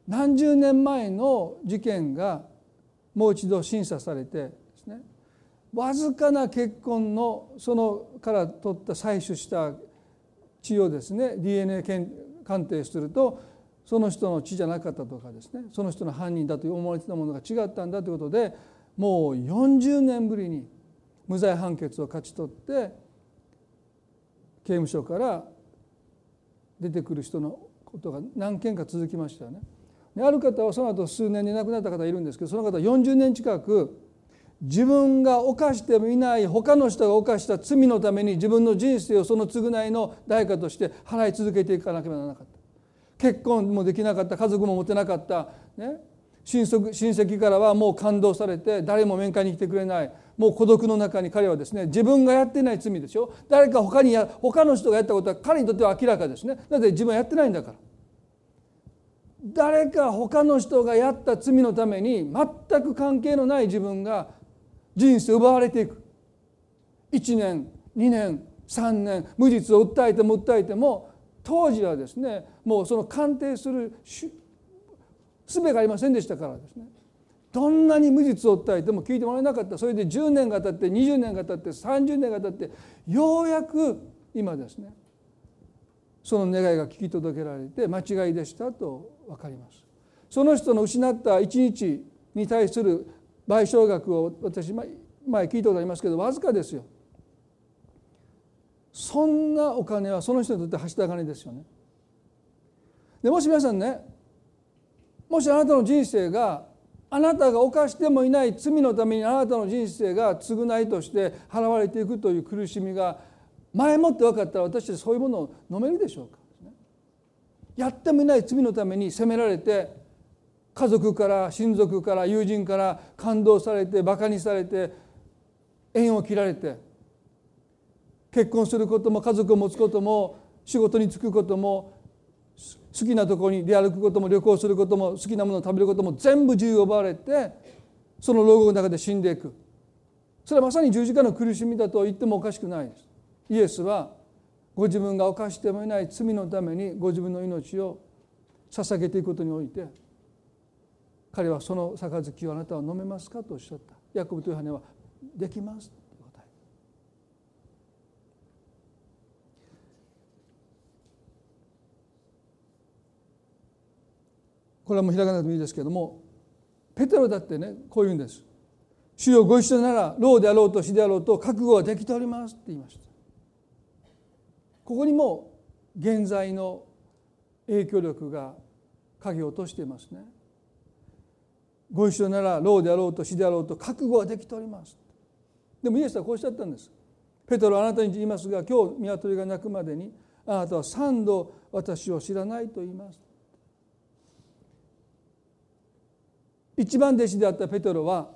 [SPEAKER 1] 何十年前の事件がもう一度審査されてですねわずかな結婚のそのから取った採取した血をですね DNA 鑑定するとその人の血じゃなかったとかですねその人の犯人だと思われてたものが違ったんだということでもう40年ぶりに無罪判決を勝ち取って刑務所から出てくる人のことが何件か続きましたよね。である方はその後数年で亡くなった方いるんですけどその方40年近く自分が犯してもいない他の人が犯した罪のために自分の人生をその償いの代価として払い続けていかなければならなかった。結婚もできなかった家族も持てなかった、ね、親戚親戚からはもう感動されて誰も面会に来てくれない。もう孤独の中に彼はですね自分がやってない罪でしょ誰か他にや他の人がやったことは彼にとっては明らかですね。なぜ自分はやってないんだから。誰か他の人がやった罪のために全く関係のない自分が人生奪われていく。1年2年3年無実を訴えても訴えても当時はですねもうその鑑定する術がありませんでしたからですね。どんなに無実を訴えても聞いてもらえなかった。それで10年が経って20年が経って30年が経ってようやく今ですねその願いが聞き届けられて間違いでしたと分かります。その人の失った一日に対する賠償額を私前聞いたことありますけどわずかですよ。そんなお金はその人にとってはした金ですよね。でもし皆さんねもしあなたの人生があなたが犯してもいない罪のためにあなたの人生が償いとして払われていくという苦しみが前もって分かったら私たちそういうものを飲めるでしょうか？やってもいない罪のために責められて家族から親族から友人から感動されてバカにされて縁を切られて結婚することも家族を持つことも仕事に就くことも好きなところに出歩くことも旅行することも好きなものを食べることも全部自由を奪われてその牢獄の中で死んでいく。それはまさに十字架の苦しみだと言ってもおかしくないです。イエスはご自分が犯してもいない罪のためにご自分の命を捧げていくことにおいて彼はその杯をあなたは飲めますかとおっしゃった。ヤコブとヨハネはできますと答えこれはもう開かなくてもいいですけれどもペテロだってねこう言うんです。主よご一緒なら老であろうと死であろうと覚悟はできておりますって言いました。ここにも現在の影響力が影を落としていますね。ご一緒なら老であろうと死であろうと覚悟はできております。でもイエスはこうおっしゃったんです。ペトロあなたに言いますが今日鶏が鳴くまでにあなたは三度私を知らないと言います。一番弟子であったペトロは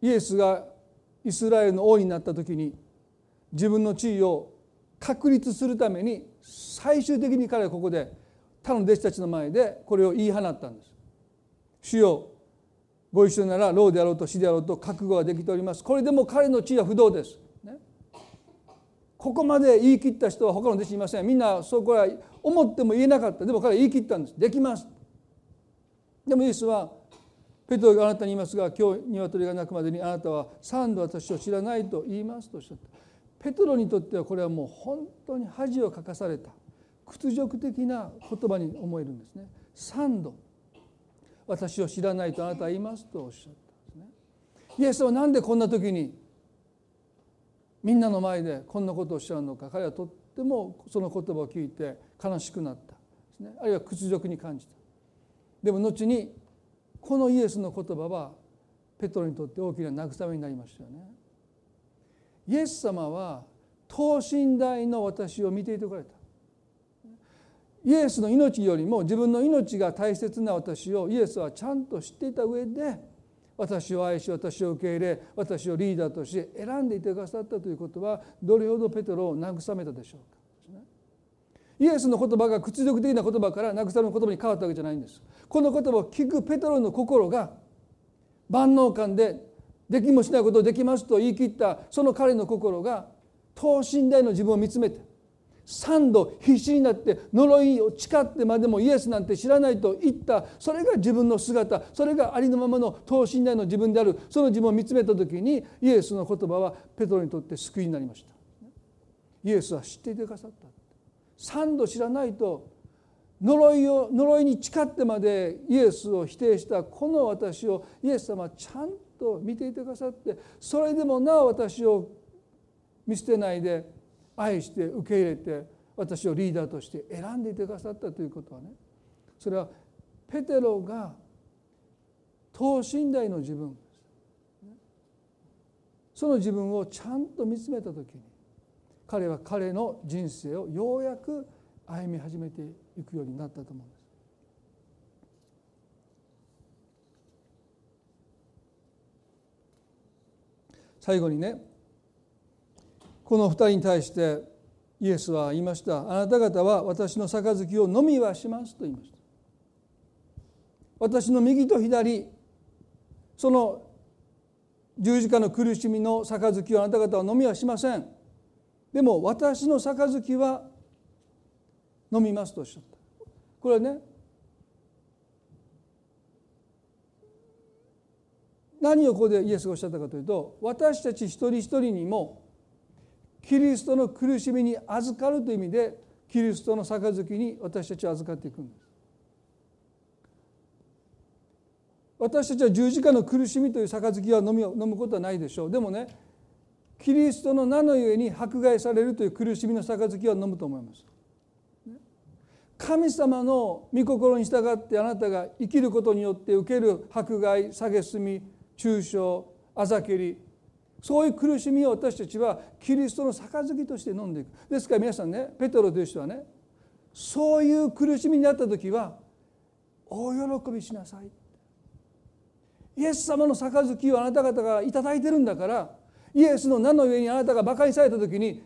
[SPEAKER 1] イエスがイスラエルの王になった時に自分の地位を確立するために最終的に彼はここで他の弟子たちの前でこれを言い放ったんです。主よご一緒なら老であろうと死であろうと覚悟はできております。これでも彼の地位は不動です。ね、ここまで言い切った人は他の弟子いません。みんなそこは思っても言えなかった。でも彼は言い切ったんです。できます。でもイエスはペトロがあなたに言いますが今日鶏が鳴くまでにあなたは三度私を知らないと言いますとおっしゃった。ペトロにとってはこれはもう本当に恥をかかされた屈辱的な言葉に思えるんですね。三度私を知らないとあなたは言いますとおっしゃったんですね。イエスは何でこんな時にみんなの前でこんなことをおっしゃるのか彼はとってもその言葉を聞いて悲しくなったですねあるいは屈辱に感じたでも後にこのイエスの言葉はペトロにとって大きな慰めになりましたよねイエス様は等身大の私を見ていておられた。イエスの命よりも自分の命が大切な私をイエスはちゃんと知っていた上で私を愛し私を受け入れ私をリーダーとして選んでいてくださったということはどれほどペトロを慰めたでしょうか。イエスの言葉が屈辱的な言葉から慰めの言葉に変わったわけじゃないんです。この言葉を聞くペトロの心が万能感でできもしないことをできますと言い切ったその彼の心が等身大の自分を見つめて3度必死になって呪いを誓ってまでもイエスなんて知らないと言ったそれが自分の姿それがありのままの等身大の自分であるその自分を見つめた時にイエスの言葉はペトロにとって救いになりました。イエスは知っていてくださった。3度知らないと呪いを呪いに誓ってまでイエスを否定したこの私をイエス様はちゃんと見ていてくださってそれでもなお私を見捨てないで愛して受け入れて私をリーダーとして選んでいてくださったということはねそれはペテロが等身大の自分その自分をちゃんと見つめた時に彼は彼の人生をようやく歩み始めていくようになったと思うんです。最後にねこの2人に対してイエスは言いました。あなた方は私の杯を飲みはしますと言いました。私の右と左その十字架の苦しみの杯をあなた方は飲みはしません。でも私の杯は飲みますとおっしゃった。これはね何をここでイエスがおっしゃったかというと私たち一人一人にもキリストの苦しみに預かるという意味でキリストの杯に私たちは預かっていくんです。私たちは十字架の苦しみという杯は飲み飲むことはないでしょうでもねキリストの名のゆえに迫害されるという苦しみの杯は飲むと思います。神様の御心に従ってあなたが生きることによって受ける迫害蔑み中傷あざけりそういう苦しみを私たちはキリストの杯として飲んでいく。ですから皆さんねペトロという人はねそういう苦しみにあった時は大喜びしなさい。イエス様の杯をあなた方が頂いてるんだからイエスの名の上にあなたが馬鹿にされた時に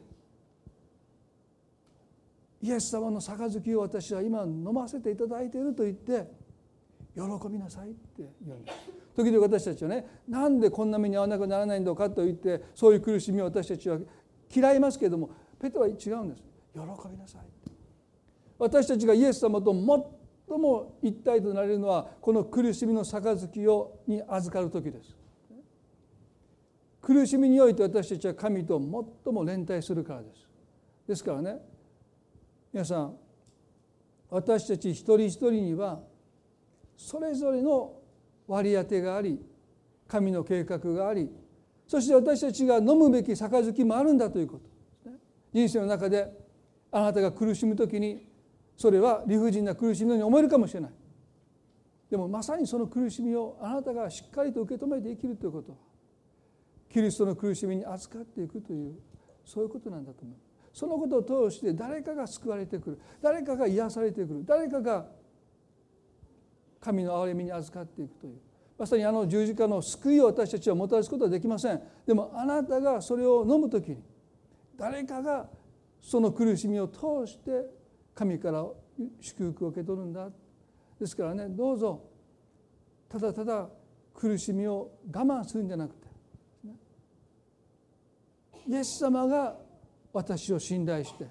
[SPEAKER 1] イエス様の杯を私は今飲ませていただいていると言って喜びなさいって言うんです。時々私たちはねなんでこんな目に遭わなくならないのかと言ってそういう苦しみを私たちは嫌いますけれどもペテは違うんです。喜びなさい私たちがイエス様と最も一体となれるのはこの苦しみの杯をに預かる時です。苦しみにおいて私たちは神と最も連帯するからです。ですからね皆さん私たち一人一人にはそれぞれの割り当てがあり神の計画がありそして私たちが飲むべき杯もあるんだということ。人生の中であなたが苦しむ時にそれは理不尽な苦しみのように思えるかもしれない。でもまさにその苦しみをあなたがしっかりと受け止めて生きるということ。はキリストの苦しみに預かっていくというそういうことなんだと思いますそのことを通して誰かが救われてくる。誰かが癒されてくる。誰かが神の憐れみに預かっていくという。まさにあの十字架の救いを私たちはもたらすことはできません。でもあなたがそれを飲む時に誰かがその苦しみを通して神から祝福を受け取るんだ。ですからねどうぞただただ苦しみを我慢するんじゃなくてイエス様が私を信頼して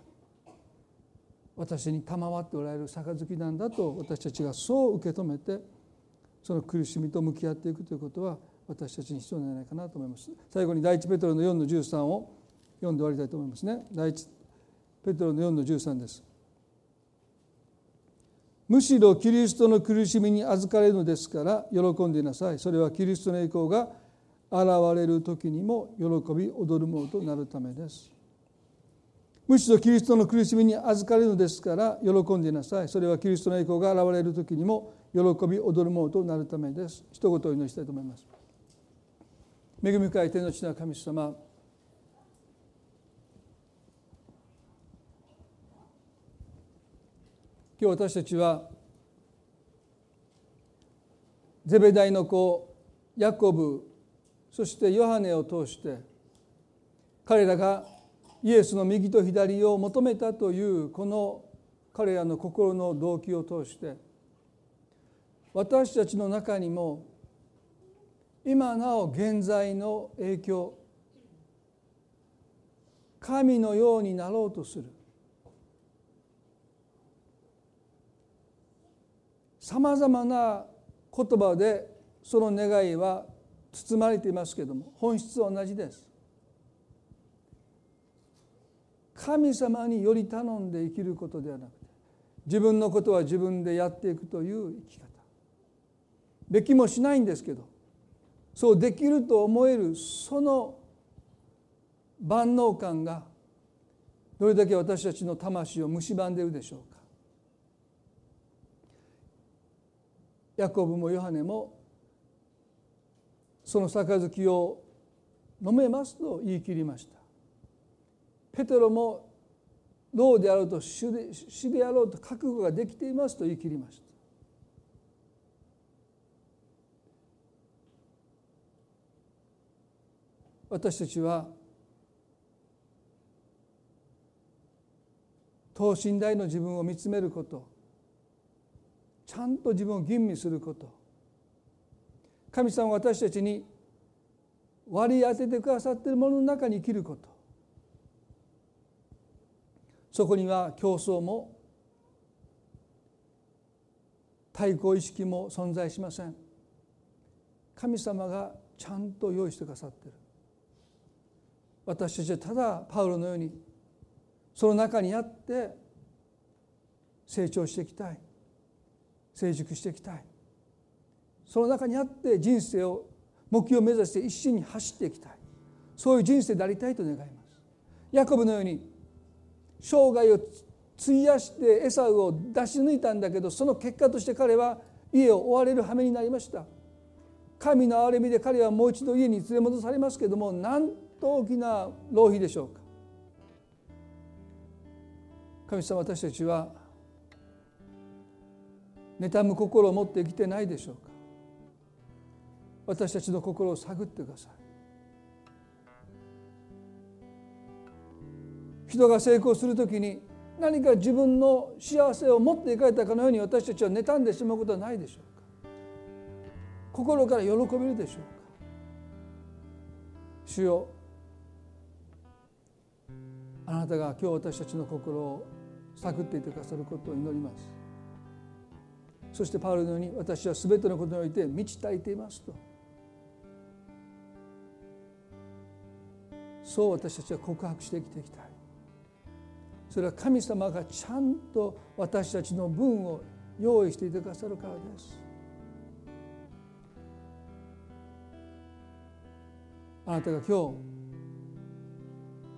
[SPEAKER 1] 私に賜っておられる杯なんだと私たちがそう受け止めてその苦しみと向き合っていくということは私たちに必要なんじゃないかなと思います。最後に第一ペトロの4の13を読んで終わりたいと思います。ね第一ペトロの4の13です。むしろキリストの苦しみに預かれるのですから喜んでいなさい。それはキリストの栄光が現れる時にも喜び踊るものとなるためです。むしろキリストの苦しみに預かれるのですから喜んでいなさい。それはキリストの栄光が現れる時にも喜び踊るものとなるためです。一言お祈りしたいと思います。恵み深い天の地の神様今日私たちはゼベダイの子ヤコブそしてヨハネを通して彼らがイエスの右と左を求めたというこの彼らの心の動機を通して私たちの中にも今なお現在の影響神のようになろうとするさまざまな言葉でその願いは包まれていますけれども本質は同じです。神様により頼んで生きることではなくて自分のことは自分でやっていくという生き方。できもしないんですけどそうできると思えるその万能感がどれだけ私たちの魂を蝕んでいるでしょうか。ヤコブもヨハネもその杯を飲めますと言い切りました。ペテロも老であろうと主で主であろうと覚悟ができていますと言い切りました。私たちは等身大の自分を見つめることちゃんと自分を吟味すること。神様は私たちに割り当ててくださっているものの中に生きること。そこには競争も対抗意識も存在しません。神様がちゃんと用意してくださってる。私たちはただパウロのようにその中にあって成長していきたい。成熟していきたい。その中にあって人生を目標を目指して一心に走っていきたい。そういう人生でありたいと願います。ヤコブのように生涯を費やしてエサウを出し抜いたんだけどその結果として彼は家を追われる羽目になりました。神の憐れみで彼はもう一度家に連れ戻されますけどもなんと大きな浪費でしょうか。神様私たちは妬む心を持って生きてないでしょうか。私たちの心を探ってください。
[SPEAKER 2] 人が成功する時に何か自分の幸せを持っていかれたかのように私たちは妬んでしまうことはないでしょうか？心から喜べるでしょうか？主よあなたが今日私たちの心を探っていてくださることを祈ります。そしてパウロのように私は全てのことにおいて満ち足りていますと。そう私たちは告白して生きていきたい。それは神様がちゃんと私たちの分を用意していてくださるからです。あなたが今日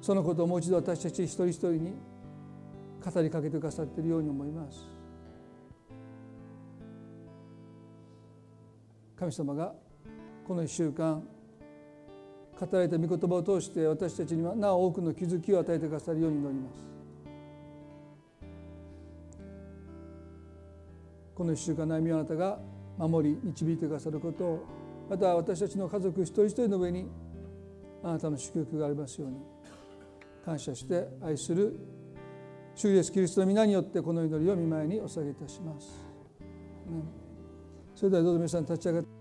[SPEAKER 2] そのことをもう一度私たち一人一人に語りかけてくださっているように思います。神様がこの1週間語られた御言葉を通して私たちにはなお多くの気づきを与えてくださるように祈ります。この1週間悩みをあなたが守り導いてくださることをまた私たちの家族一人一人の上にあなたの祝福がありますように。感謝して愛する主イエスキリストの皆によってこの祈りを見舞いにお捧げいたします。それではどうぞ皆さん立ち上がって。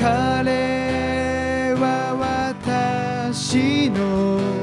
[SPEAKER 2] 彼は私の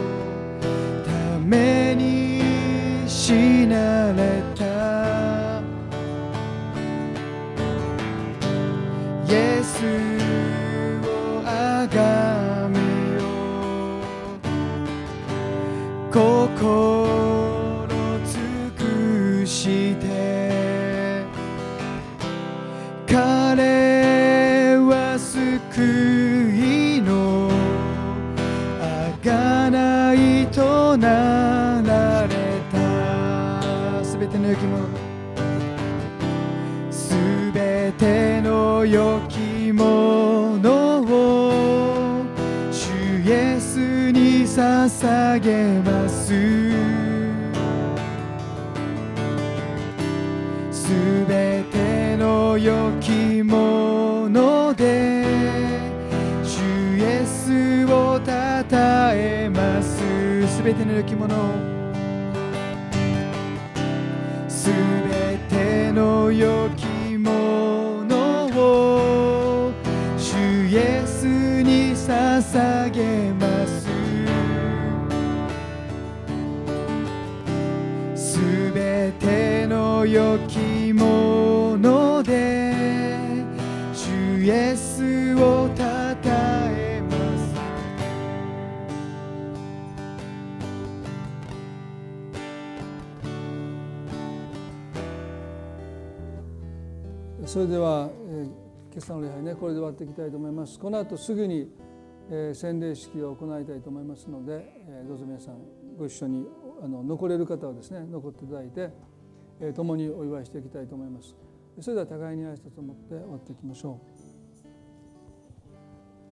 [SPEAKER 2] それでは、えー、今朝の礼拝ねこれで終わっていきたいと思いますこの後すぐに
[SPEAKER 1] えー、洗礼式を行いたいと思いますので、えー、どうぞ皆さんご一緒にあの残れる方はですね残っていただいて、えー、共にお祝いしていきたいと思います。それでは互いに挨拶を持って終わっていきましょう。